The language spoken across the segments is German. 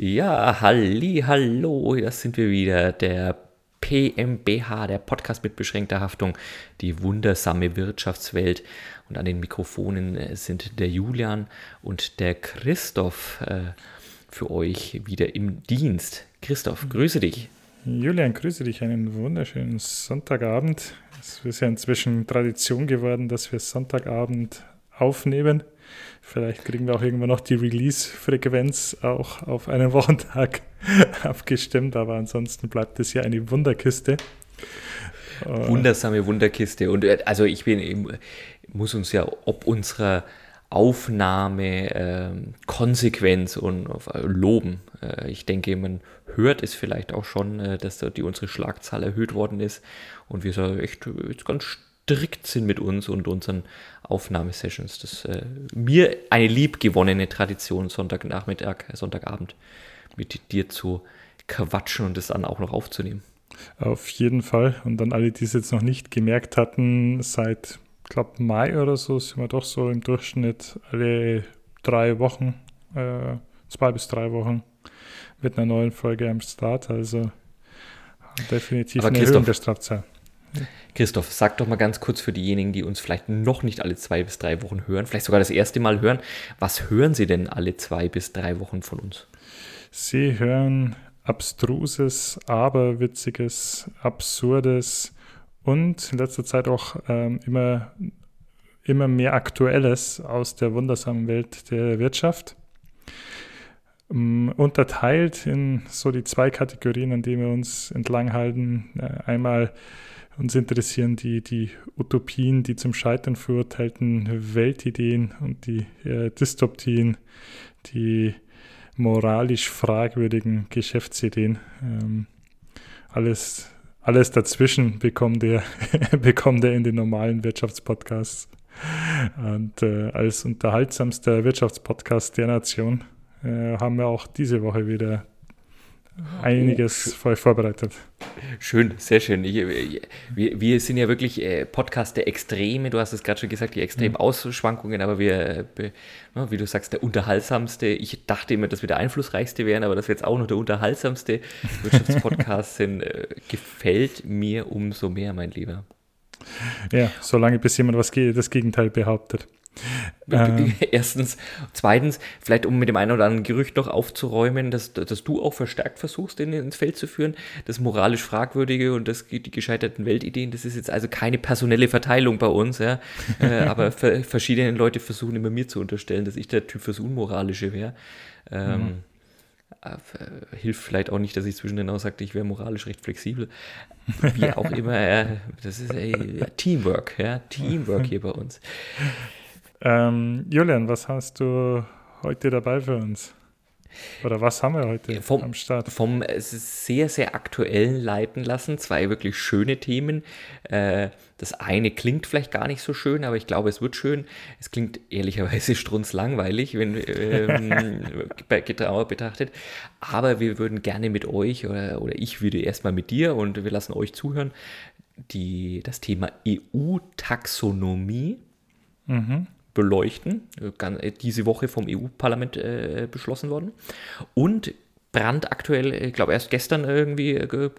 Ja, halli, hallo, das sind wir wieder, der PMBH, der Podcast mit beschränkter Haftung, die wundersame Wirtschaftswelt. Und an den Mikrofonen äh, sind der Julian und der Christoph äh, für euch wieder im Dienst. Christoph, grüße dich. Julian, grüße dich. Einen wunderschönen Sonntagabend. Es ist ja inzwischen Tradition geworden, dass wir Sonntagabend aufnehmen. Vielleicht kriegen wir auch irgendwann noch die Release-Frequenz auch auf einen Wochentag abgestimmt, aber ansonsten bleibt es ja eine Wunderkiste. Wundersame Wunderkiste. Und äh, also ich bin, muss uns ja ob unserer Aufnahme äh, Konsequenz und äh, loben. Äh, ich denke, man hört es vielleicht auch schon, äh, dass da die unsere Schlagzahl erhöht worden ist und wir so echt jetzt ganz strikt sind mit uns und unseren Aufnahmesessions. Das ist äh, mir eine liebgewonnene Tradition, Sonntagnachmittag, Sonntagabend mit dir zu quatschen und das dann auch noch aufzunehmen. Auf jeden Fall. Und dann alle, die es jetzt noch nicht gemerkt hatten, seit, ich glaube, Mai oder so sind wir doch so im Durchschnitt alle drei Wochen, äh, zwei bis drei Wochen mit einer neuen Folge am Start. Also definitiv Aber eine Erhöhung der Strafzahl. Christoph, sag doch mal ganz kurz für diejenigen, die uns vielleicht noch nicht alle zwei bis drei Wochen hören, vielleicht sogar das erste Mal hören, was hören Sie denn alle zwei bis drei Wochen von uns? Sie hören abstruses, aberwitziges, absurdes und in letzter Zeit auch ähm, immer, immer mehr Aktuelles aus der wundersamen Welt der Wirtschaft. Um, unterteilt in so die zwei Kategorien, an denen wir uns entlanghalten. Äh, einmal uns interessieren die, die Utopien, die zum Scheitern verurteilten Weltideen und die äh, Dystopien, die moralisch fragwürdigen Geschäftsideen. Ähm, alles, alles dazwischen bekommt er, bekommt er in den normalen Wirtschaftspodcasts. Und äh, als unterhaltsamster Wirtschaftspodcast der Nation äh, haben wir auch diese Woche wieder einiges oh, vorbereitet. Schön, sehr schön. Ich, wir, wir, sind ja wirklich äh, Podcast der Extreme. Du hast es gerade schon gesagt, die extremen mhm. Ausschwankungen, aber wir, wie du sagst, der unterhaltsamste. Ich dachte immer, dass wir der einflussreichste wären, aber dass wir jetzt auch noch der unterhaltsamste Wirtschaftspodcast sind, äh, gefällt mir umso mehr, mein Lieber. Ja, solange bis jemand was das Gegenteil behauptet. Ähm. Erstens. Zweitens, vielleicht um mit dem einen oder anderen Gerücht noch aufzuräumen, dass, dass du auch verstärkt versuchst, den ins Feld zu führen. Das moralisch Fragwürdige und das, die gescheiterten Weltideen, das ist jetzt also keine personelle Verteilung bei uns, ja. äh, aber verschiedene Leute versuchen immer mir zu unterstellen, dass ich der Typ fürs Unmoralische wäre. Ähm, mhm. Äh, hilft vielleicht auch nicht, dass ich zwischendrin auch sagte, ich wäre moralisch recht flexibel. Wie auch immer, äh, das ist äh, Teamwork, ja, Teamwork hier bei uns. Ähm, Julian, was hast du heute dabei für uns? Oder was haben wir heute vom, am Start? Vom sehr, sehr aktuellen leiten lassen. Zwei wirklich schöne Themen. Äh, das eine klingt vielleicht gar nicht so schön, aber ich glaube, es wird schön. Es klingt ehrlicherweise strunzlangweilig, wenn ähm, genauer betrachtet. Aber wir würden gerne mit euch oder, oder ich würde erstmal mit dir und wir lassen euch zuhören, die, das Thema EU-Taxonomie. Mhm beleuchten. Äh, diese Woche vom EU-Parlament äh, beschlossen worden. Und brandaktuell, ich glaube erst gestern irgendwie, äh,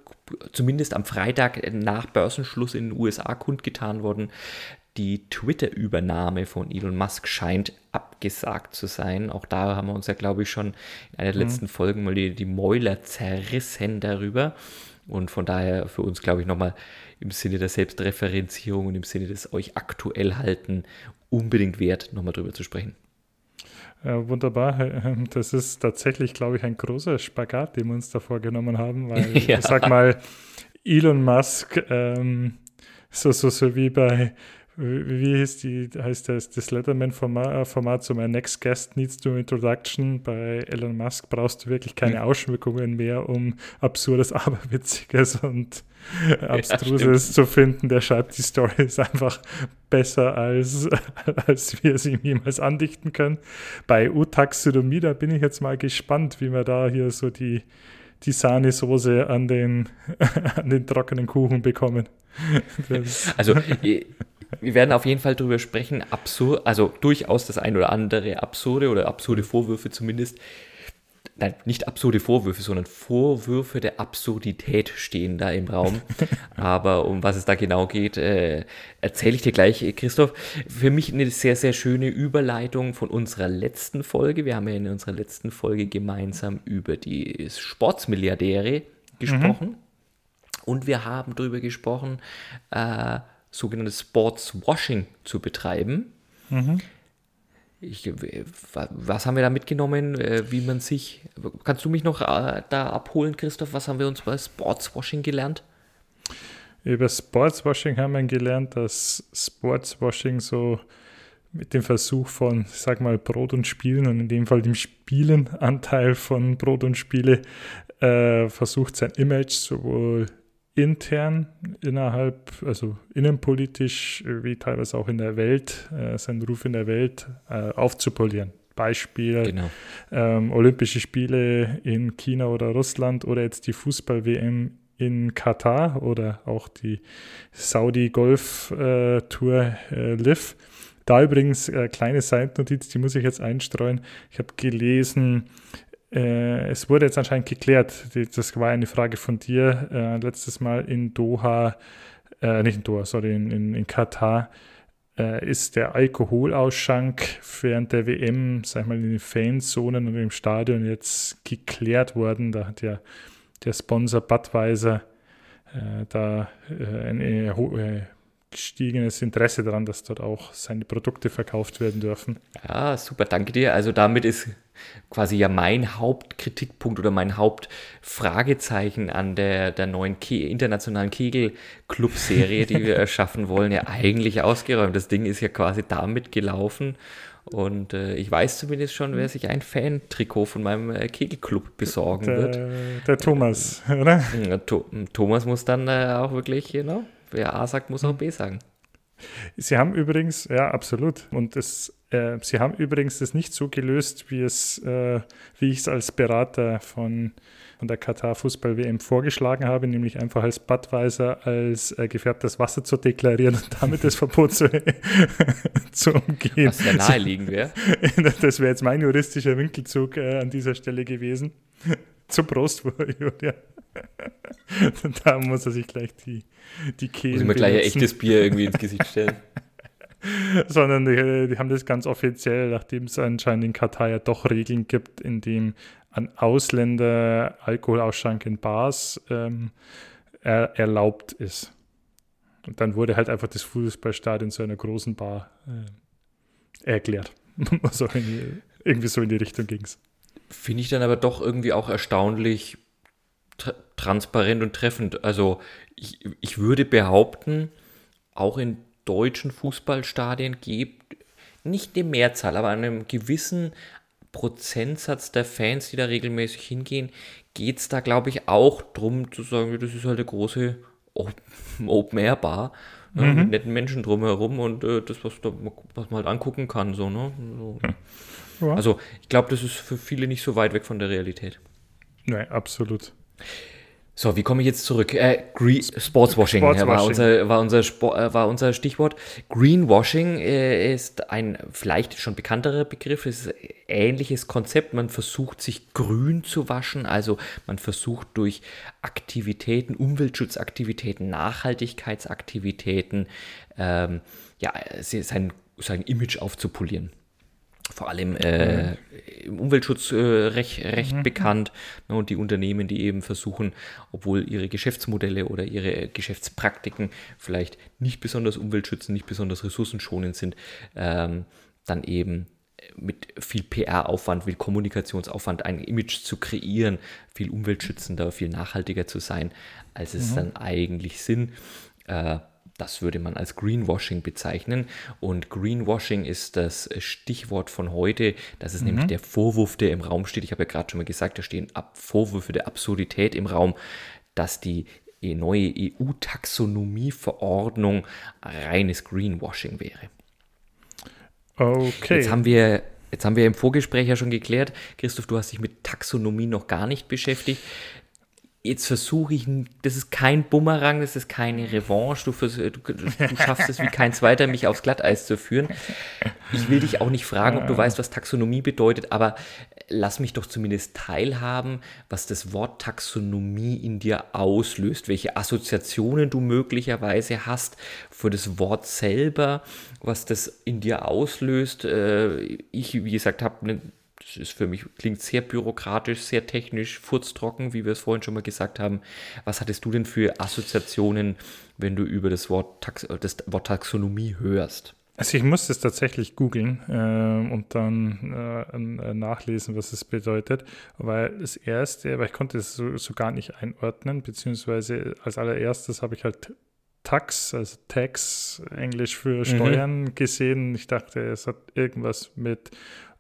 zumindest am Freitag nach Börsenschluss in den USA kundgetan worden, die Twitter-Übernahme von Elon Musk scheint abgesagt zu sein. Auch da haben wir uns ja, glaube ich, schon in einer der mhm. letzten Folgen mal die, die Mäuler zerrissen darüber. Und von daher für uns, glaube ich, nochmal im Sinne der Selbstreferenzierung und im Sinne des euch aktuell halten unbedingt wert, nochmal drüber zu sprechen. Ja, wunderbar. Das ist tatsächlich, glaube ich, ein großer Spagat, den wir uns da vorgenommen haben, weil ja. ich sag mal, Elon Musk, ähm, so, so, so wie bei wie hieß die, heißt das, das Letterman-Format so mein Next Guest Needs to Introduction. Bei Elon Musk brauchst du wirklich keine Ausschmückungen mehr, um absurdes, aberwitziges und abstruses ja, zu finden. Der schreibt die Stories einfach besser, als, als wir sie ihm jemals andichten können. Bei U-Taxonomie, da bin ich jetzt mal gespannt, wie wir da hier so die, die Sahnesoße an den, an den trockenen Kuchen bekommen. Also wir werden auf jeden Fall darüber sprechen, absurd, also durchaus das ein oder andere absurde oder absurde Vorwürfe zumindest nein, nicht absurde Vorwürfe, sondern Vorwürfe der Absurdität stehen da im Raum. Aber um was es da genau geht, äh, erzähle ich dir gleich, Christoph. Für mich eine sehr, sehr schöne Überleitung von unserer letzten Folge. Wir haben ja in unserer letzten Folge gemeinsam über die Sportsmilliardäre gesprochen. Mhm. Und wir haben darüber gesprochen, äh, sogenanntes Sportswashing zu betreiben. Mhm. Ich, was haben wir da mitgenommen, äh, wie man sich, kannst du mich noch äh, da abholen, Christoph, was haben wir uns bei Sportswashing gelernt? Über Sportswashing haben wir gelernt, dass Sportswashing so mit dem Versuch von, sag mal, Brot und Spielen und in dem Fall dem Spielenanteil von Brot und Spiele äh, versucht, sein Image sowohl intern innerhalb, also innenpolitisch, wie teilweise auch in der Welt, äh, seinen Ruf in der Welt äh, aufzupolieren. Beispiel genau. ähm, Olympische Spiele in China oder Russland oder jetzt die Fußball-WM in Katar oder auch die Saudi-Golf-Tour äh, Live. Da übrigens äh, kleine Seitennotiz, die muss ich jetzt einstreuen. Ich habe gelesen, äh, es wurde jetzt anscheinend geklärt, das war eine Frage von dir äh, letztes Mal in Doha, äh, nicht in Doha, sorry, in, in, in Katar, äh, ist der Alkoholausschank während der WM, sag ich mal, in den Fanzonen und im Stadion jetzt geklärt worden. Da hat ja der Sponsor Budweiser äh, da äh, ein gestiegenes Interesse daran, dass dort auch seine Produkte verkauft werden dürfen. Ja, super, danke dir. Also damit ist quasi ja mein Hauptkritikpunkt oder mein Hauptfragezeichen an der, der neuen Ke internationalen Kegel-Club-Serie, die wir erschaffen wollen, ja eigentlich ausgeräumt. Das Ding ist ja quasi damit gelaufen. Und äh, ich weiß zumindest schon, wer sich ein Fan-Trikot von meinem äh, Kegelclub besorgen der, wird. Der Thomas, oder? Ja, Thomas muss dann äh, auch wirklich, you know, wer A sagt, muss auch B sagen. Sie haben übrigens, ja, absolut. Und es, äh, Sie haben übrigens das nicht so gelöst, wie es, äh, wie ich es als Berater von, von der Katar Fußball WM vorgeschlagen habe, nämlich einfach als Badweiser als äh, gefärbtes Wasser zu deklarieren und damit das Verbot zu, zu umgehen. Was ja naheliegend wäre. Das wäre jetzt mein juristischer Winkelzug äh, an dieser Stelle gewesen. Zum Prost, Julia. da muss er sich gleich die, die Kehle. Muss ich mir gleich ein echtes Bier irgendwie ins Gesicht stellen. Sondern die, die, haben das ganz offiziell, nachdem es anscheinend in Katar ja doch Regeln gibt, in dem an Ausländer Alkoholausschank in Bars ähm, er, erlaubt ist. Und dann wurde halt einfach das Fußballstadion zu einer großen Bar äh, erklärt. so die, irgendwie so in die Richtung ging es. Finde ich dann aber doch irgendwie auch erstaunlich transparent und treffend. Also ich, ich würde behaupten, auch in deutschen Fußballstadien gibt nicht die Mehrzahl, aber einem gewissen Prozentsatz der Fans, die da regelmäßig hingehen, geht es da, glaube ich, auch darum zu sagen, das ist halt eine große Open-Air-Bar mhm. mit netten Menschen drumherum und äh, das, was, da, was man halt angucken kann. So, ne? So. Ja. Also ich glaube, das ist für viele nicht so weit weg von der Realität. Nein, absolut. So, wie komme ich jetzt zurück? Äh, Green, Sportswashing, Sportswashing. war, unser, war, unser Sport, äh, war unser Stichwort. Greenwashing äh, ist ein vielleicht schon bekannterer Begriff. Es ist ein ähnliches Konzept. Man versucht, sich grün zu waschen. Also man versucht durch Aktivitäten, Umweltschutzaktivitäten, Nachhaltigkeitsaktivitäten, ähm, ja, sein, sein Image aufzupolieren vor allem äh, im Umweltschutz äh, recht, recht mhm. bekannt. Ne, und die Unternehmen, die eben versuchen, obwohl ihre Geschäftsmodelle oder ihre Geschäftspraktiken vielleicht nicht besonders umweltschützend, nicht besonders ressourcenschonend sind, ähm, dann eben mit viel PR-Aufwand, viel Kommunikationsaufwand ein Image zu kreieren, viel umweltschützender, viel nachhaltiger zu sein, als es mhm. dann eigentlich sind. Äh, das würde man als Greenwashing bezeichnen. Und Greenwashing ist das Stichwort von heute. Das ist mhm. nämlich der Vorwurf, der im Raum steht. Ich habe ja gerade schon mal gesagt, da stehen Vorwürfe der Absurdität im Raum, dass die neue EU-Taxonomie-Verordnung reines Greenwashing wäre. Okay. Jetzt haben wir Jetzt haben wir im Vorgespräch ja schon geklärt, Christoph, du hast dich mit Taxonomie noch gar nicht beschäftigt jetzt versuche ich, das ist kein Bumerang, das ist keine Revanche, du, du, du schaffst es wie kein zweiter, mich aufs Glatteis zu führen. Ich will dich auch nicht fragen, ob du weißt, was Taxonomie bedeutet, aber lass mich doch zumindest teilhaben, was das Wort Taxonomie in dir auslöst, welche Assoziationen du möglicherweise hast für das Wort selber, was das in dir auslöst. Äh, ich, wie gesagt, habe eine das ist für mich, klingt sehr bürokratisch, sehr technisch, furztrocken, wie wir es vorhin schon mal gesagt haben. Was hattest du denn für Assoziationen, wenn du über das Wort, Tax das Wort Taxonomie hörst? Also ich musste es tatsächlich googeln äh, und dann äh, nachlesen, was es bedeutet, weil das erste, weil ich konnte es so, so gar nicht einordnen, beziehungsweise als allererstes habe ich halt Tax, also Tax, Englisch für mhm. Steuern mhm. gesehen. Ich dachte, es hat irgendwas mit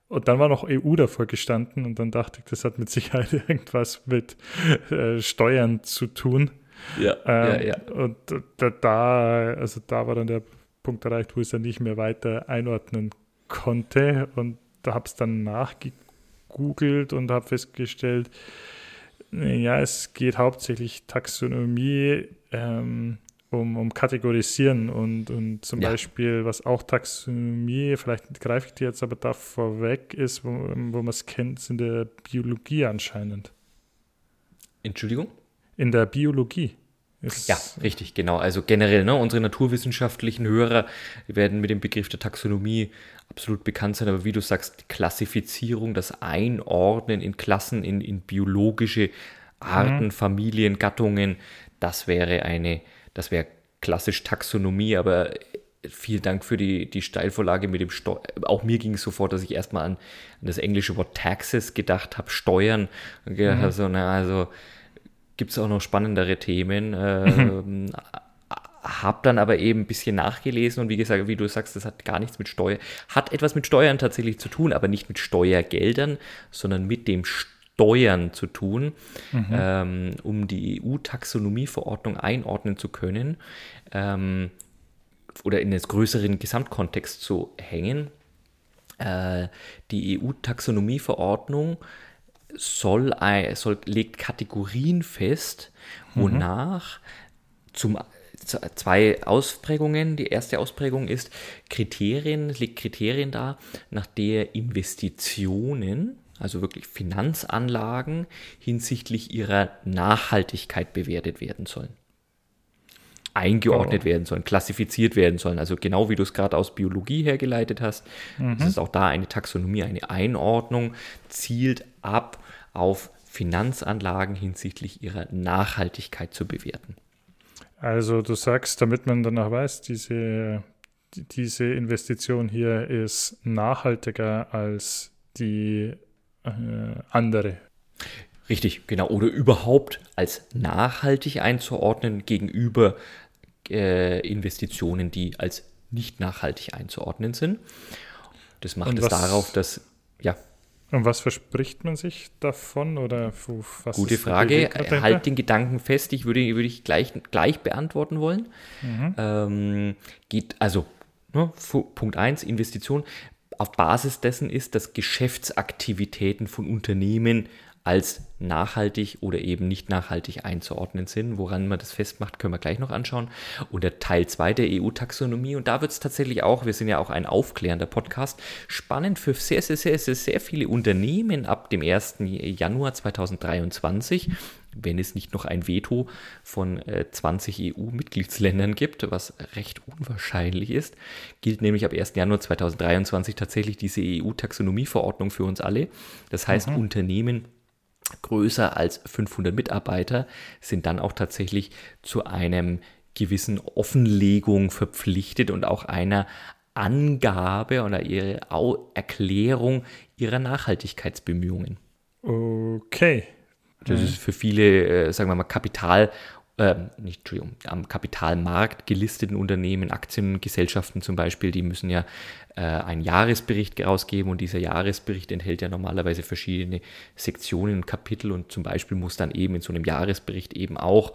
und dann war noch EU davor gestanden und dann dachte ich, das hat mit Sicherheit irgendwas mit äh, Steuern zu tun. Ja, ähm, ja, ja. Und da, also da war dann der Punkt erreicht, wo ich es dann nicht mehr weiter einordnen konnte. Und da habe es dann nachgegoogelt und habe festgestellt, ja, es geht hauptsächlich Taxonomie ähm, um, um Kategorisieren und, und zum ja. Beispiel, was auch Taxonomie, vielleicht greife ich dir jetzt aber da vorweg, ist, wo, wo man es kennt, in der Biologie anscheinend. Entschuldigung? In der Biologie. ja, richtig, genau. Also generell, ne, unsere naturwissenschaftlichen Hörer werden mit dem Begriff der Taxonomie absolut bekannt sein, aber wie du sagst, die Klassifizierung, das Einordnen in Klassen, in, in biologische Arten, mhm. Familien, Gattungen, das wäre eine, das wäre klassisch Taxonomie, aber vielen Dank für die, die Steilvorlage mit dem Steuern. Auch mir ging es sofort, dass ich erstmal an, an das englische Wort Taxes gedacht habe, Steuern. Mhm. habe, so, na, also gibt es auch noch spannendere Themen. Mhm. Ähm, habe dann aber eben ein bisschen nachgelesen und wie gesagt, wie du sagst, das hat gar nichts mit Steuer, hat etwas mit Steuern tatsächlich zu tun, aber nicht mit Steuergeldern, sondern mit dem Steuern Steuern zu tun, mhm. ähm, um die EU-Taxonomieverordnung einordnen zu können ähm, oder in den größeren Gesamtkontext zu hängen. Äh, die EU-Taxonomieverordnung soll, soll, legt Kategorien fest, mhm. wonach mhm. zum zwei Ausprägungen. Die erste Ausprägung ist Kriterien, es legt Kriterien dar, nach der Investitionen also wirklich Finanzanlagen hinsichtlich ihrer Nachhaltigkeit bewertet werden sollen. Eingeordnet oh. werden sollen, klassifiziert werden sollen. Also genau wie du es gerade aus Biologie hergeleitet hast, mhm. das ist auch da eine Taxonomie, eine Einordnung, zielt ab auf Finanzanlagen hinsichtlich ihrer Nachhaltigkeit zu bewerten. Also du sagst, damit man danach weiß, diese, diese Investition hier ist nachhaltiger als die andere. Richtig, genau. Oder überhaupt als nachhaltig einzuordnen gegenüber äh, Investitionen, die als nicht nachhaltig einzuordnen sind. Das macht Und es darauf, dass, ja. Und was verspricht man sich davon? Oder was Gute Frage. Halt den Gedanken fest, ich würde, würde ich gleich, gleich beantworten wollen. Mhm. Ähm, geht, also, ne, Punkt 1, Investition auf Basis dessen ist, dass Geschäftsaktivitäten von Unternehmen als nachhaltig oder eben nicht nachhaltig einzuordnen sind. Woran man das festmacht, können wir gleich noch anschauen. Und der Teil 2 der EU-Taxonomie. Und da wird es tatsächlich auch, wir sind ja auch ein aufklärender Podcast, spannend für sehr, sehr, sehr, sehr, sehr viele Unternehmen ab dem 1. Januar 2023 wenn es nicht noch ein Veto von äh, 20 EU-Mitgliedsländern gibt, was recht unwahrscheinlich ist, gilt nämlich ab 1. Januar 2023 tatsächlich diese EU-Taxonomieverordnung für uns alle. Das heißt, mhm. Unternehmen größer als 500 Mitarbeiter sind dann auch tatsächlich zu einem gewissen Offenlegung verpflichtet und auch einer Angabe oder ihre Erklärung ihrer Nachhaltigkeitsbemühungen. Okay. Das mhm. ist für viele, äh, sagen wir mal, Kapital, äh, nicht, Entschuldigung, am Kapitalmarkt gelisteten Unternehmen, Aktiengesellschaften zum Beispiel, die müssen ja äh, einen Jahresbericht rausgeben und dieser Jahresbericht enthält ja normalerweise verschiedene Sektionen und Kapitel und zum Beispiel muss dann eben in so einem Jahresbericht eben auch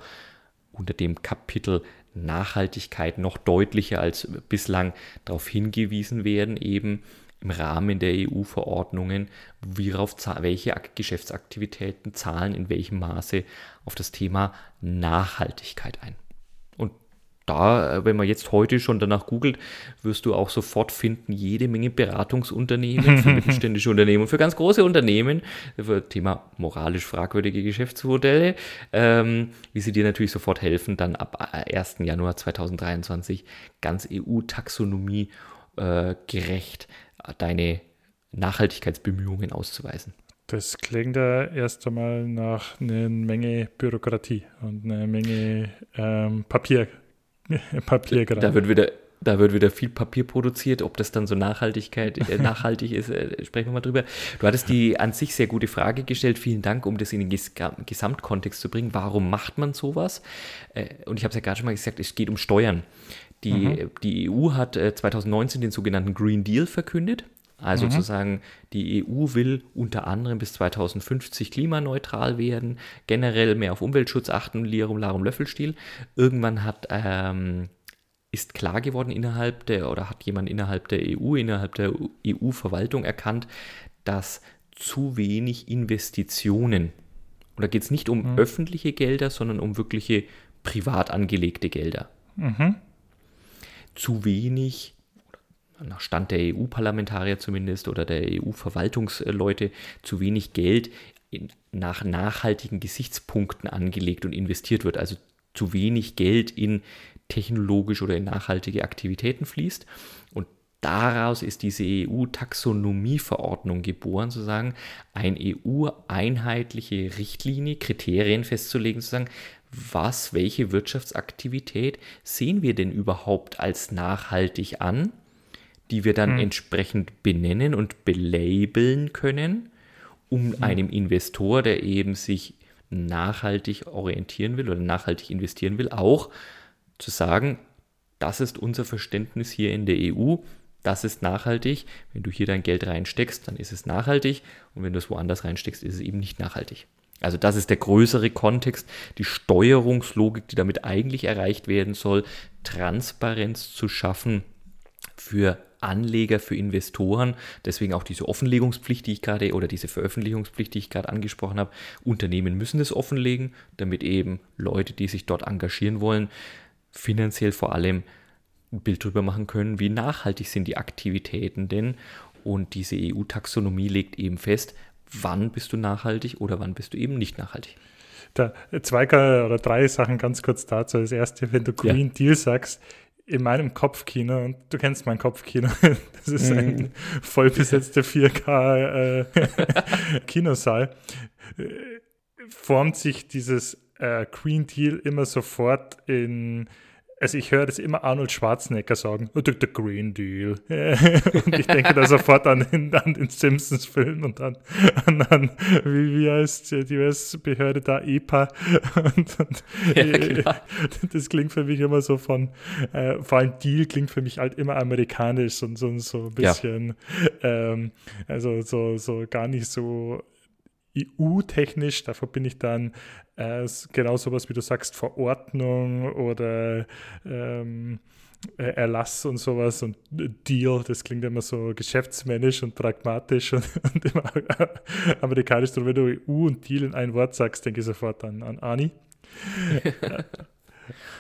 unter dem Kapitel Nachhaltigkeit noch deutlicher als bislang darauf hingewiesen werden, eben im Rahmen der EU-Verordnungen, worauf welche Geschäftsaktivitäten zahlen in welchem Maße auf das Thema Nachhaltigkeit ein. Und da, äh, wenn man jetzt heute schon danach googelt, wirst du auch sofort finden, jede Menge Beratungsunternehmen für mittelständische Unternehmen und für ganz große Unternehmen, für Thema moralisch fragwürdige Geschäftsmodelle, ähm, wie sie dir natürlich sofort helfen, dann ab 1. Äh, Januar 2023 ganz EU-Taxonomie äh, gerecht deine Nachhaltigkeitsbemühungen auszuweisen. Das klingt ja erst einmal nach einer Menge Bürokratie und einer Menge ähm, Papier, Papierkram. Da wird wieder da wird wieder viel Papier produziert. Ob das dann so Nachhaltigkeit, äh, nachhaltig ist, äh, sprechen wir mal drüber. Du hattest die an sich sehr gute Frage gestellt. Vielen Dank, um das in den Ges Gesamtkontext zu bringen. Warum macht man sowas? Äh, und ich habe es ja gerade schon mal gesagt, es geht um Steuern. Die, mhm. die EU hat 2019 den sogenannten Green Deal verkündet. Also mhm. zu sagen, die EU will unter anderem bis 2050 klimaneutral werden, generell mehr auf Umweltschutz achten, Lirum Larum Löffelstil. Irgendwann hat ähm, ist klar geworden innerhalb der oder hat jemand innerhalb der EU, innerhalb der EU-Verwaltung erkannt, dass zu wenig Investitionen, und da geht es nicht um mhm. öffentliche Gelder, sondern um wirkliche privat angelegte Gelder, mhm. Zu wenig nach Stand der EU-Parlamentarier zumindest oder der EU-Verwaltungsleute zu wenig Geld in, nach nachhaltigen Gesichtspunkten angelegt und investiert wird. Also zu wenig Geld in technologisch oder in nachhaltige Aktivitäten fließt. Und daraus ist diese EU-Taxonomieverordnung geboren, zu sagen, eine EU-einheitliche Richtlinie, Kriterien festzulegen, zu sagen, was, welche Wirtschaftsaktivität sehen wir denn überhaupt als nachhaltig an? die wir dann hm. entsprechend benennen und belabeln können, um hm. einem Investor, der eben sich nachhaltig orientieren will oder nachhaltig investieren will, auch zu sagen, das ist unser Verständnis hier in der EU, das ist nachhaltig. Wenn du hier dein Geld reinsteckst, dann ist es nachhaltig und wenn du es woanders reinsteckst, ist es eben nicht nachhaltig. Also das ist der größere Kontext, die Steuerungslogik, die damit eigentlich erreicht werden soll, Transparenz zu schaffen für Anleger, für Investoren. Deswegen auch diese Offenlegungspflicht, die ich gerade oder diese Veröffentlichungspflicht, die ich gerade angesprochen habe. Unternehmen müssen das offenlegen, damit eben Leute, die sich dort engagieren wollen, finanziell vor allem ein Bild darüber machen können, wie nachhaltig sind die Aktivitäten denn. Und diese EU-Taxonomie legt eben fest, wann bist du nachhaltig oder wann bist du eben nicht nachhaltig. Da, zwei oder drei Sachen ganz kurz dazu. Das erste, wenn du Green ja. Deal sagst, in meinem Kopfkino, und du kennst mein Kopfkino, das ist ein mhm. vollbesetzter 4K-Kinosaal, äh, äh, formt sich dieses äh, Green Deal immer sofort in also ich höre das immer Arnold Schwarzenegger sagen, oh, the, Green Deal. und ich denke da sofort an den, an den Simpsons-Film und dann an, an, wie, wie heißt die US-Behörde da, EPA. Und, und, ja, äh, das klingt für mich immer so von, äh, vor allem Deal klingt für mich halt immer amerikanisch und so, so ein bisschen, ja. ähm, also so, so gar nicht so EU-technisch, davor bin ich dann äh, genau sowas, wie du sagst, Verordnung oder ähm, äh, Erlass und sowas und Deal, das klingt immer so geschäftsmännisch und pragmatisch und, und immer amerikanisch. Und wenn du EU und Deal in ein Wort sagst, denke ich sofort an, an Ani.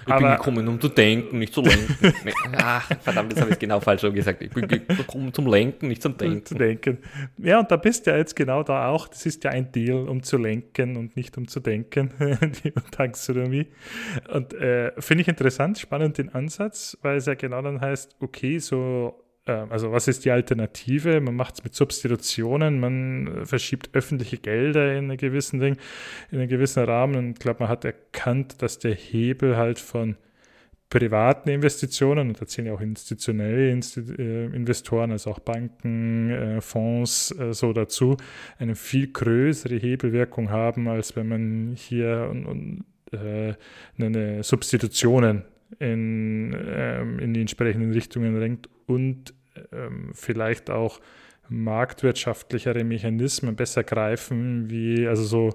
Ich aber, bin gekommen, um zu denken, nicht zu lenken. Ach, verdammt, das habe ich genau falsch gesagt. Ich bin gekommen zum Lenken, nicht zum Denken. Zu denken. Ja, und da bist du ja jetzt genau da auch. Das ist ja ein Deal, um zu lenken und nicht um zu denken, die Taxonomie. Und äh, finde ich interessant, spannend den Ansatz, weil es ja genau dann heißt, okay, so also was ist die Alternative? Man macht es mit Substitutionen, man verschiebt öffentliche Gelder in einen gewissen Ding, in einen gewissen Rahmen und ich glaube, man hat erkannt, dass der Hebel halt von privaten Investitionen, und da zählen ja auch institutionelle äh, Investoren, also auch Banken, äh, Fonds äh, so dazu, eine viel größere Hebelwirkung haben, als wenn man hier eine Substitutionen in, ähm, in die entsprechenden Richtungen lenkt und ähm, vielleicht auch marktwirtschaftlichere Mechanismen besser greifen, wie also so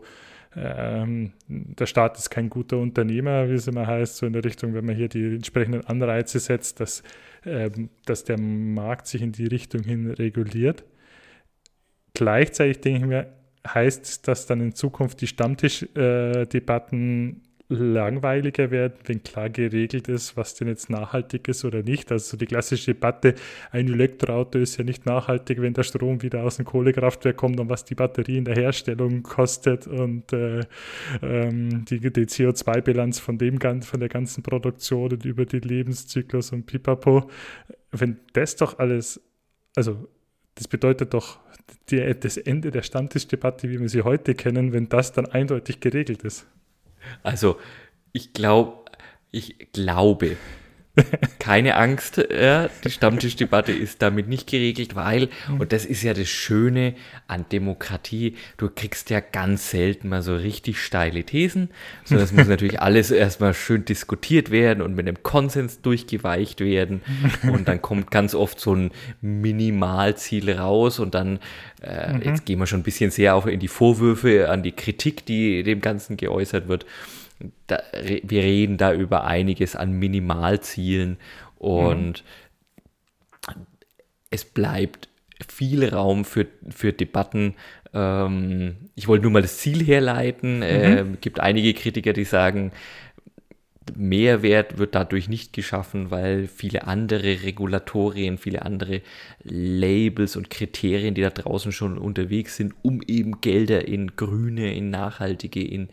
ähm, der Staat ist kein guter Unternehmer, wie es immer heißt, so in der Richtung, wenn man hier die entsprechenden Anreize setzt, dass, ähm, dass der Markt sich in die Richtung hin reguliert. Gleichzeitig denke ich mir, heißt das dann in Zukunft die Stammtischdebatten langweiliger werden, wenn klar geregelt ist, was denn jetzt nachhaltig ist oder nicht. Also die klassische Debatte, ein Elektroauto ist ja nicht nachhaltig, wenn der Strom wieder aus dem Kohlekraftwerk kommt und was die Batterie in der Herstellung kostet und äh, ähm, die, die CO2-Bilanz von dem von der ganzen Produktion und über den Lebenszyklus und pipapo. Wenn das doch alles, also das bedeutet doch die, das Ende der Stammtischdebatte, wie wir sie heute kennen, wenn das dann eindeutig geregelt ist. Also, ich glaube, ich glaube, keine Angst, ja, die Stammtischdebatte ist damit nicht geregelt, weil, und das ist ja das Schöne an Demokratie, du kriegst ja ganz selten mal so richtig steile Thesen, sondern es muss natürlich alles erstmal schön diskutiert werden und mit einem Konsens durchgeweicht werden und dann kommt ganz oft so ein Minimalziel raus und dann, äh, mhm. jetzt gehen wir schon ein bisschen sehr auch in die Vorwürfe, an die Kritik, die dem Ganzen geäußert wird da, wir reden da über einiges an Minimalzielen und mhm. es bleibt viel Raum für, für Debatten. Ähm, ich wollte nur mal das Ziel herleiten. Mhm. Es äh, gibt einige Kritiker, die sagen, Mehrwert wird dadurch nicht geschaffen, weil viele andere Regulatorien, viele andere Labels und Kriterien, die da draußen schon unterwegs sind, um eben Gelder in grüne, in nachhaltige, in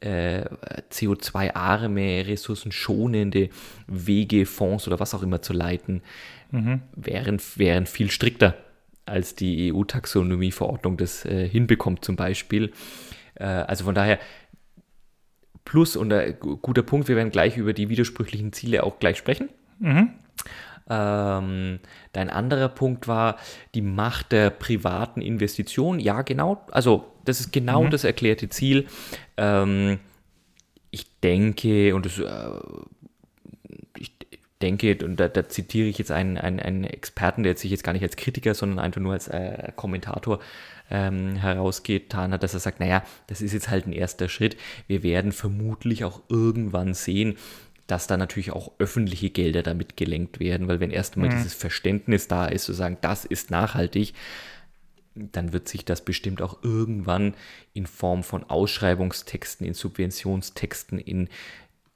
äh, CO2-arme, ressourcenschonende Wege, Fonds oder was auch immer zu leiten, mhm. wären, wären viel strikter als die EU-Taxonomie-Verordnung das äh, hinbekommt zum Beispiel. Äh, also von daher, plus und ein guter Punkt, wir werden gleich über die widersprüchlichen Ziele auch gleich sprechen. Mhm. Ähm, dein anderer Punkt war die Macht der privaten Investition. Ja, genau. Also das ist genau mhm. das erklärte Ziel. Ähm, ich denke, und das, äh, ich denke, und da, da, zitiere ich jetzt einen, einen, einen Experten, der jetzt sich jetzt gar nicht als Kritiker, sondern einfach nur als äh, Kommentator ähm, herausgetan hat, dass er sagt, naja, das ist jetzt halt ein erster Schritt. Wir werden vermutlich auch irgendwann sehen, dass da natürlich auch öffentliche Gelder damit gelenkt werden, weil wenn erst einmal mhm. dieses Verständnis da ist, zu sagen, das ist nachhaltig, dann wird sich das bestimmt auch irgendwann in Form von Ausschreibungstexten, in Subventionstexten, in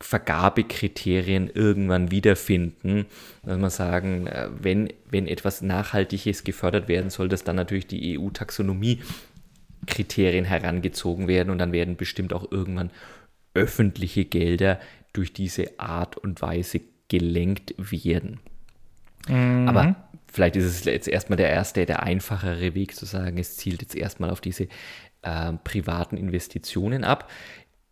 Vergabekriterien irgendwann wiederfinden. Dass man sagen, äh, wenn, wenn etwas Nachhaltiges gefördert werden soll, dass dann natürlich die EU-Taxonomie-Kriterien herangezogen werden und dann werden bestimmt auch irgendwann öffentliche Gelder durch diese Art und Weise gelenkt werden. Mhm. Aber vielleicht ist es jetzt erstmal der erste, der einfachere Weg zu sagen, es zielt jetzt erstmal auf diese äh, privaten Investitionen ab.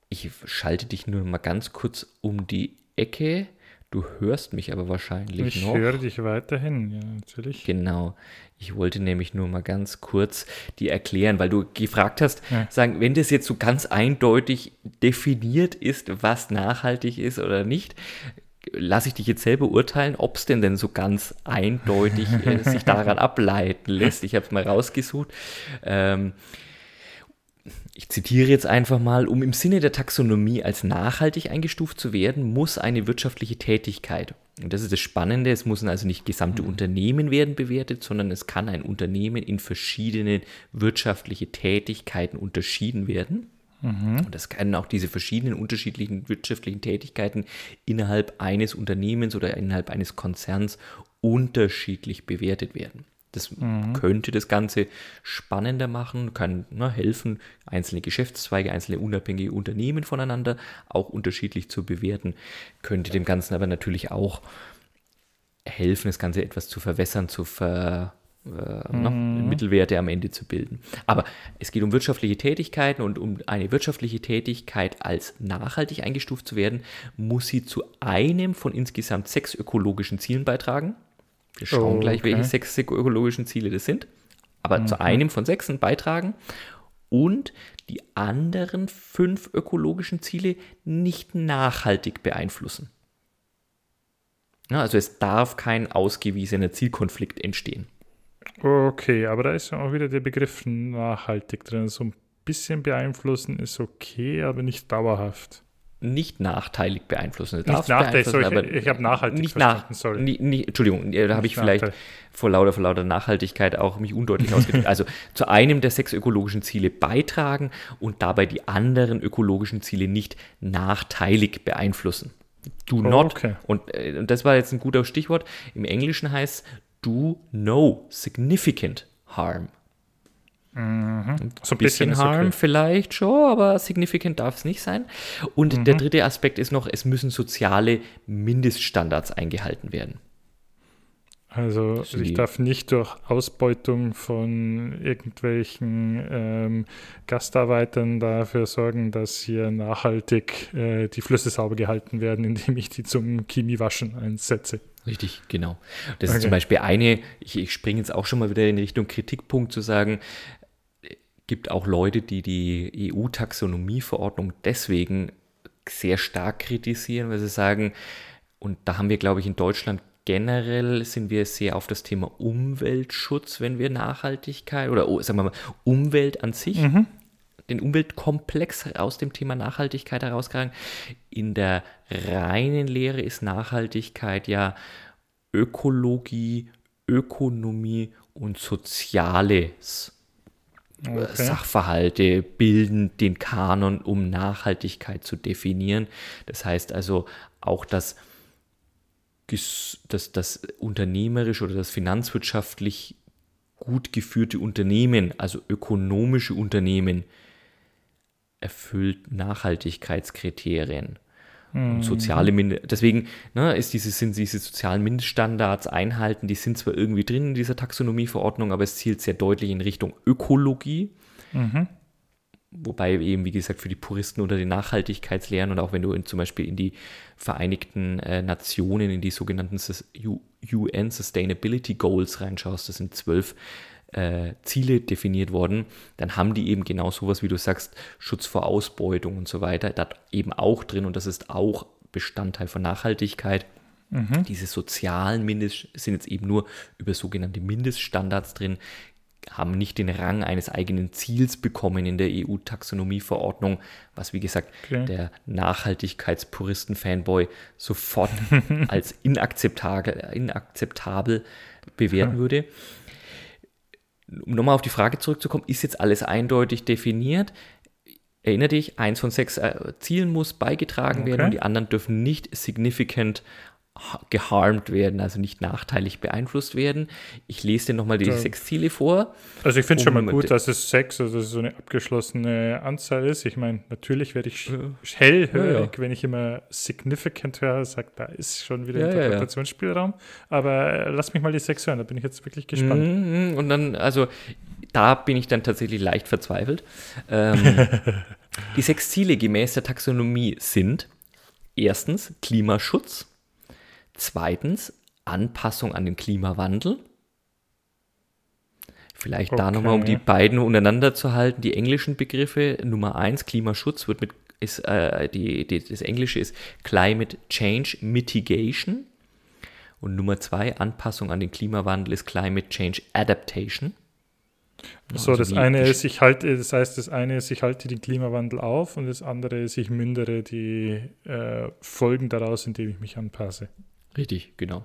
Ich schalte dich nur mal ganz kurz um die Ecke. Du hörst mich aber wahrscheinlich ich noch. Ich höre dich weiterhin, ja, natürlich. Genau. Ich wollte nämlich nur mal ganz kurz die erklären, weil du gefragt hast, ja. sagen, wenn das jetzt so ganz eindeutig definiert ist, was nachhaltig ist oder nicht, lasse ich dich jetzt selber urteilen, ob es denn denn so ganz eindeutig äh, sich daran ableiten lässt. Ich habe es mal rausgesucht. Ähm, ich zitiere jetzt einfach mal, um im Sinne der Taxonomie als nachhaltig eingestuft zu werden, muss eine wirtschaftliche Tätigkeit, und das ist das Spannende, es müssen also nicht gesamte mhm. Unternehmen werden bewertet, sondern es kann ein Unternehmen in verschiedene wirtschaftliche Tätigkeiten unterschieden werden. Mhm. Und das können auch diese verschiedenen unterschiedlichen wirtschaftlichen Tätigkeiten innerhalb eines Unternehmens oder innerhalb eines Konzerns unterschiedlich bewertet werden. Das mhm. könnte das Ganze spannender machen, kann ne, helfen, einzelne Geschäftszweige, einzelne unabhängige Unternehmen voneinander auch unterschiedlich zu bewerten, könnte dem Ganzen aber natürlich auch helfen, das Ganze etwas zu verwässern, zu ver, äh, mhm. Mittelwerte am Ende zu bilden. Aber es geht um wirtschaftliche Tätigkeiten und um eine wirtschaftliche Tätigkeit als nachhaltig eingestuft zu werden, muss sie zu einem von insgesamt sechs ökologischen Zielen beitragen. Wir schauen oh, gleich, okay. welche sechs ökologischen Ziele das sind. Aber mhm. zu einem von sechs beitragen und die anderen fünf ökologischen Ziele nicht nachhaltig beeinflussen. Ja, also es darf kein ausgewiesener Zielkonflikt entstehen. Okay, aber da ist ja auch wieder der Begriff nachhaltig drin. So ein bisschen beeinflussen ist okay, aber nicht dauerhaft. nicht nachteilig beeinflussen. Nicht nachteilig, sorry, aber ich, ich habe nachhaltig nicht nach, sorry. Nie, nie, Entschuldigung, da habe ich vielleicht vor lauter, vor lauter Nachhaltigkeit auch mich undeutlich ausgedrückt. Also zu einem der sechs ökologischen Ziele beitragen und dabei die anderen ökologischen Ziele nicht nachteilig beeinflussen. Do not. Okay. Und, äh, und das war jetzt ein guter Stichwort. Im Englischen heißt do no significant harm. Mhm. So ein bisschen, bisschen Harm okay. vielleicht schon, aber significant darf es nicht sein. Und mhm. der dritte Aspekt ist noch, es müssen soziale Mindeststandards eingehalten werden. Also ich darf nicht durch Ausbeutung von irgendwelchen ähm, Gastarbeitern dafür sorgen, dass hier nachhaltig äh, die Flüsse sauber gehalten werden, indem ich die zum Chemiewaschen einsetze. Richtig, genau. Das okay. ist zum Beispiel eine, ich, ich springe jetzt auch schon mal wieder in Richtung Kritikpunkt zu sagen, gibt auch Leute, die die EU-Taxonomieverordnung deswegen sehr stark kritisieren, weil sie sagen, und da haben wir, glaube ich, in Deutschland generell sind wir sehr auf das Thema Umweltschutz, wenn wir Nachhaltigkeit oder oh, sagen wir mal Umwelt an sich, mhm. den Umweltkomplex aus dem Thema Nachhaltigkeit herausgegangen. In der reinen Lehre ist Nachhaltigkeit ja Ökologie, Ökonomie und Soziales. Okay. Sachverhalte bilden den Kanon, um Nachhaltigkeit zu definieren. Das heißt also auch, dass das, das unternehmerisch oder das finanzwirtschaftlich gut geführte Unternehmen, also ökonomische Unternehmen, erfüllt Nachhaltigkeitskriterien. Und mhm. soziale Mind deswegen ne, ist diese, sind diese sozialen Mindeststandards einhalten, die sind zwar irgendwie drin in dieser Taxonomieverordnung, aber es zielt sehr deutlich in Richtung Ökologie. Mhm. Wobei eben, wie gesagt, für die Puristen unter den Nachhaltigkeitslehren und auch wenn du in, zum Beispiel in die Vereinigten äh, Nationen, in die sogenannten UN Sustainability Goals reinschaust, das sind zwölf äh, Ziele definiert worden, dann haben die eben genau sowas, wie du sagst, Schutz vor Ausbeutung und so weiter, da eben auch drin und das ist auch Bestandteil von Nachhaltigkeit. Mhm. Diese sozialen Mindest sind jetzt eben nur über sogenannte Mindeststandards drin, haben nicht den Rang eines eigenen Ziels bekommen in der EU-Taxonomieverordnung, was wie gesagt okay. der Nachhaltigkeitspuristen-Fanboy sofort als inakzeptabel, inakzeptabel bewerten würde um nochmal auf die Frage zurückzukommen, ist jetzt alles eindeutig definiert? Erinnere dich, eins von sechs äh, Zielen muss beigetragen okay. werden und die anderen dürfen nicht significant geharmt werden, also nicht nachteilig beeinflusst werden. Ich lese dir nochmal die ja. sechs Ziele vor. Also ich finde um, schon mal gut, dass es sechs, also so eine abgeschlossene Anzahl ist. Ich meine, natürlich werde ich ja. hellhörig, ja, wenn ich immer significant höre, sagt, da ist schon wieder Interpretationsspielraum. Aber lass mich mal die sechs hören, da bin ich jetzt wirklich gespannt. Mhm, und dann, also da bin ich dann tatsächlich leicht verzweifelt. Ähm, die sechs Ziele gemäß der Taxonomie sind erstens Klimaschutz. Zweitens Anpassung an den Klimawandel. Vielleicht okay. da nochmal, um die beiden untereinander zu halten, die englischen Begriffe. Nummer eins, Klimaschutz wird mit, ist, äh, die, die, das Englische ist Climate Change Mitigation. Und Nummer zwei, Anpassung an den Klimawandel ist Climate Change Adaptation. So, also das eine ist, ich halte, das heißt, das eine ist, ich halte den Klimawandel auf und das andere ist, ich mindere die äh, Folgen daraus, indem ich mich anpasse. Richtig, genau.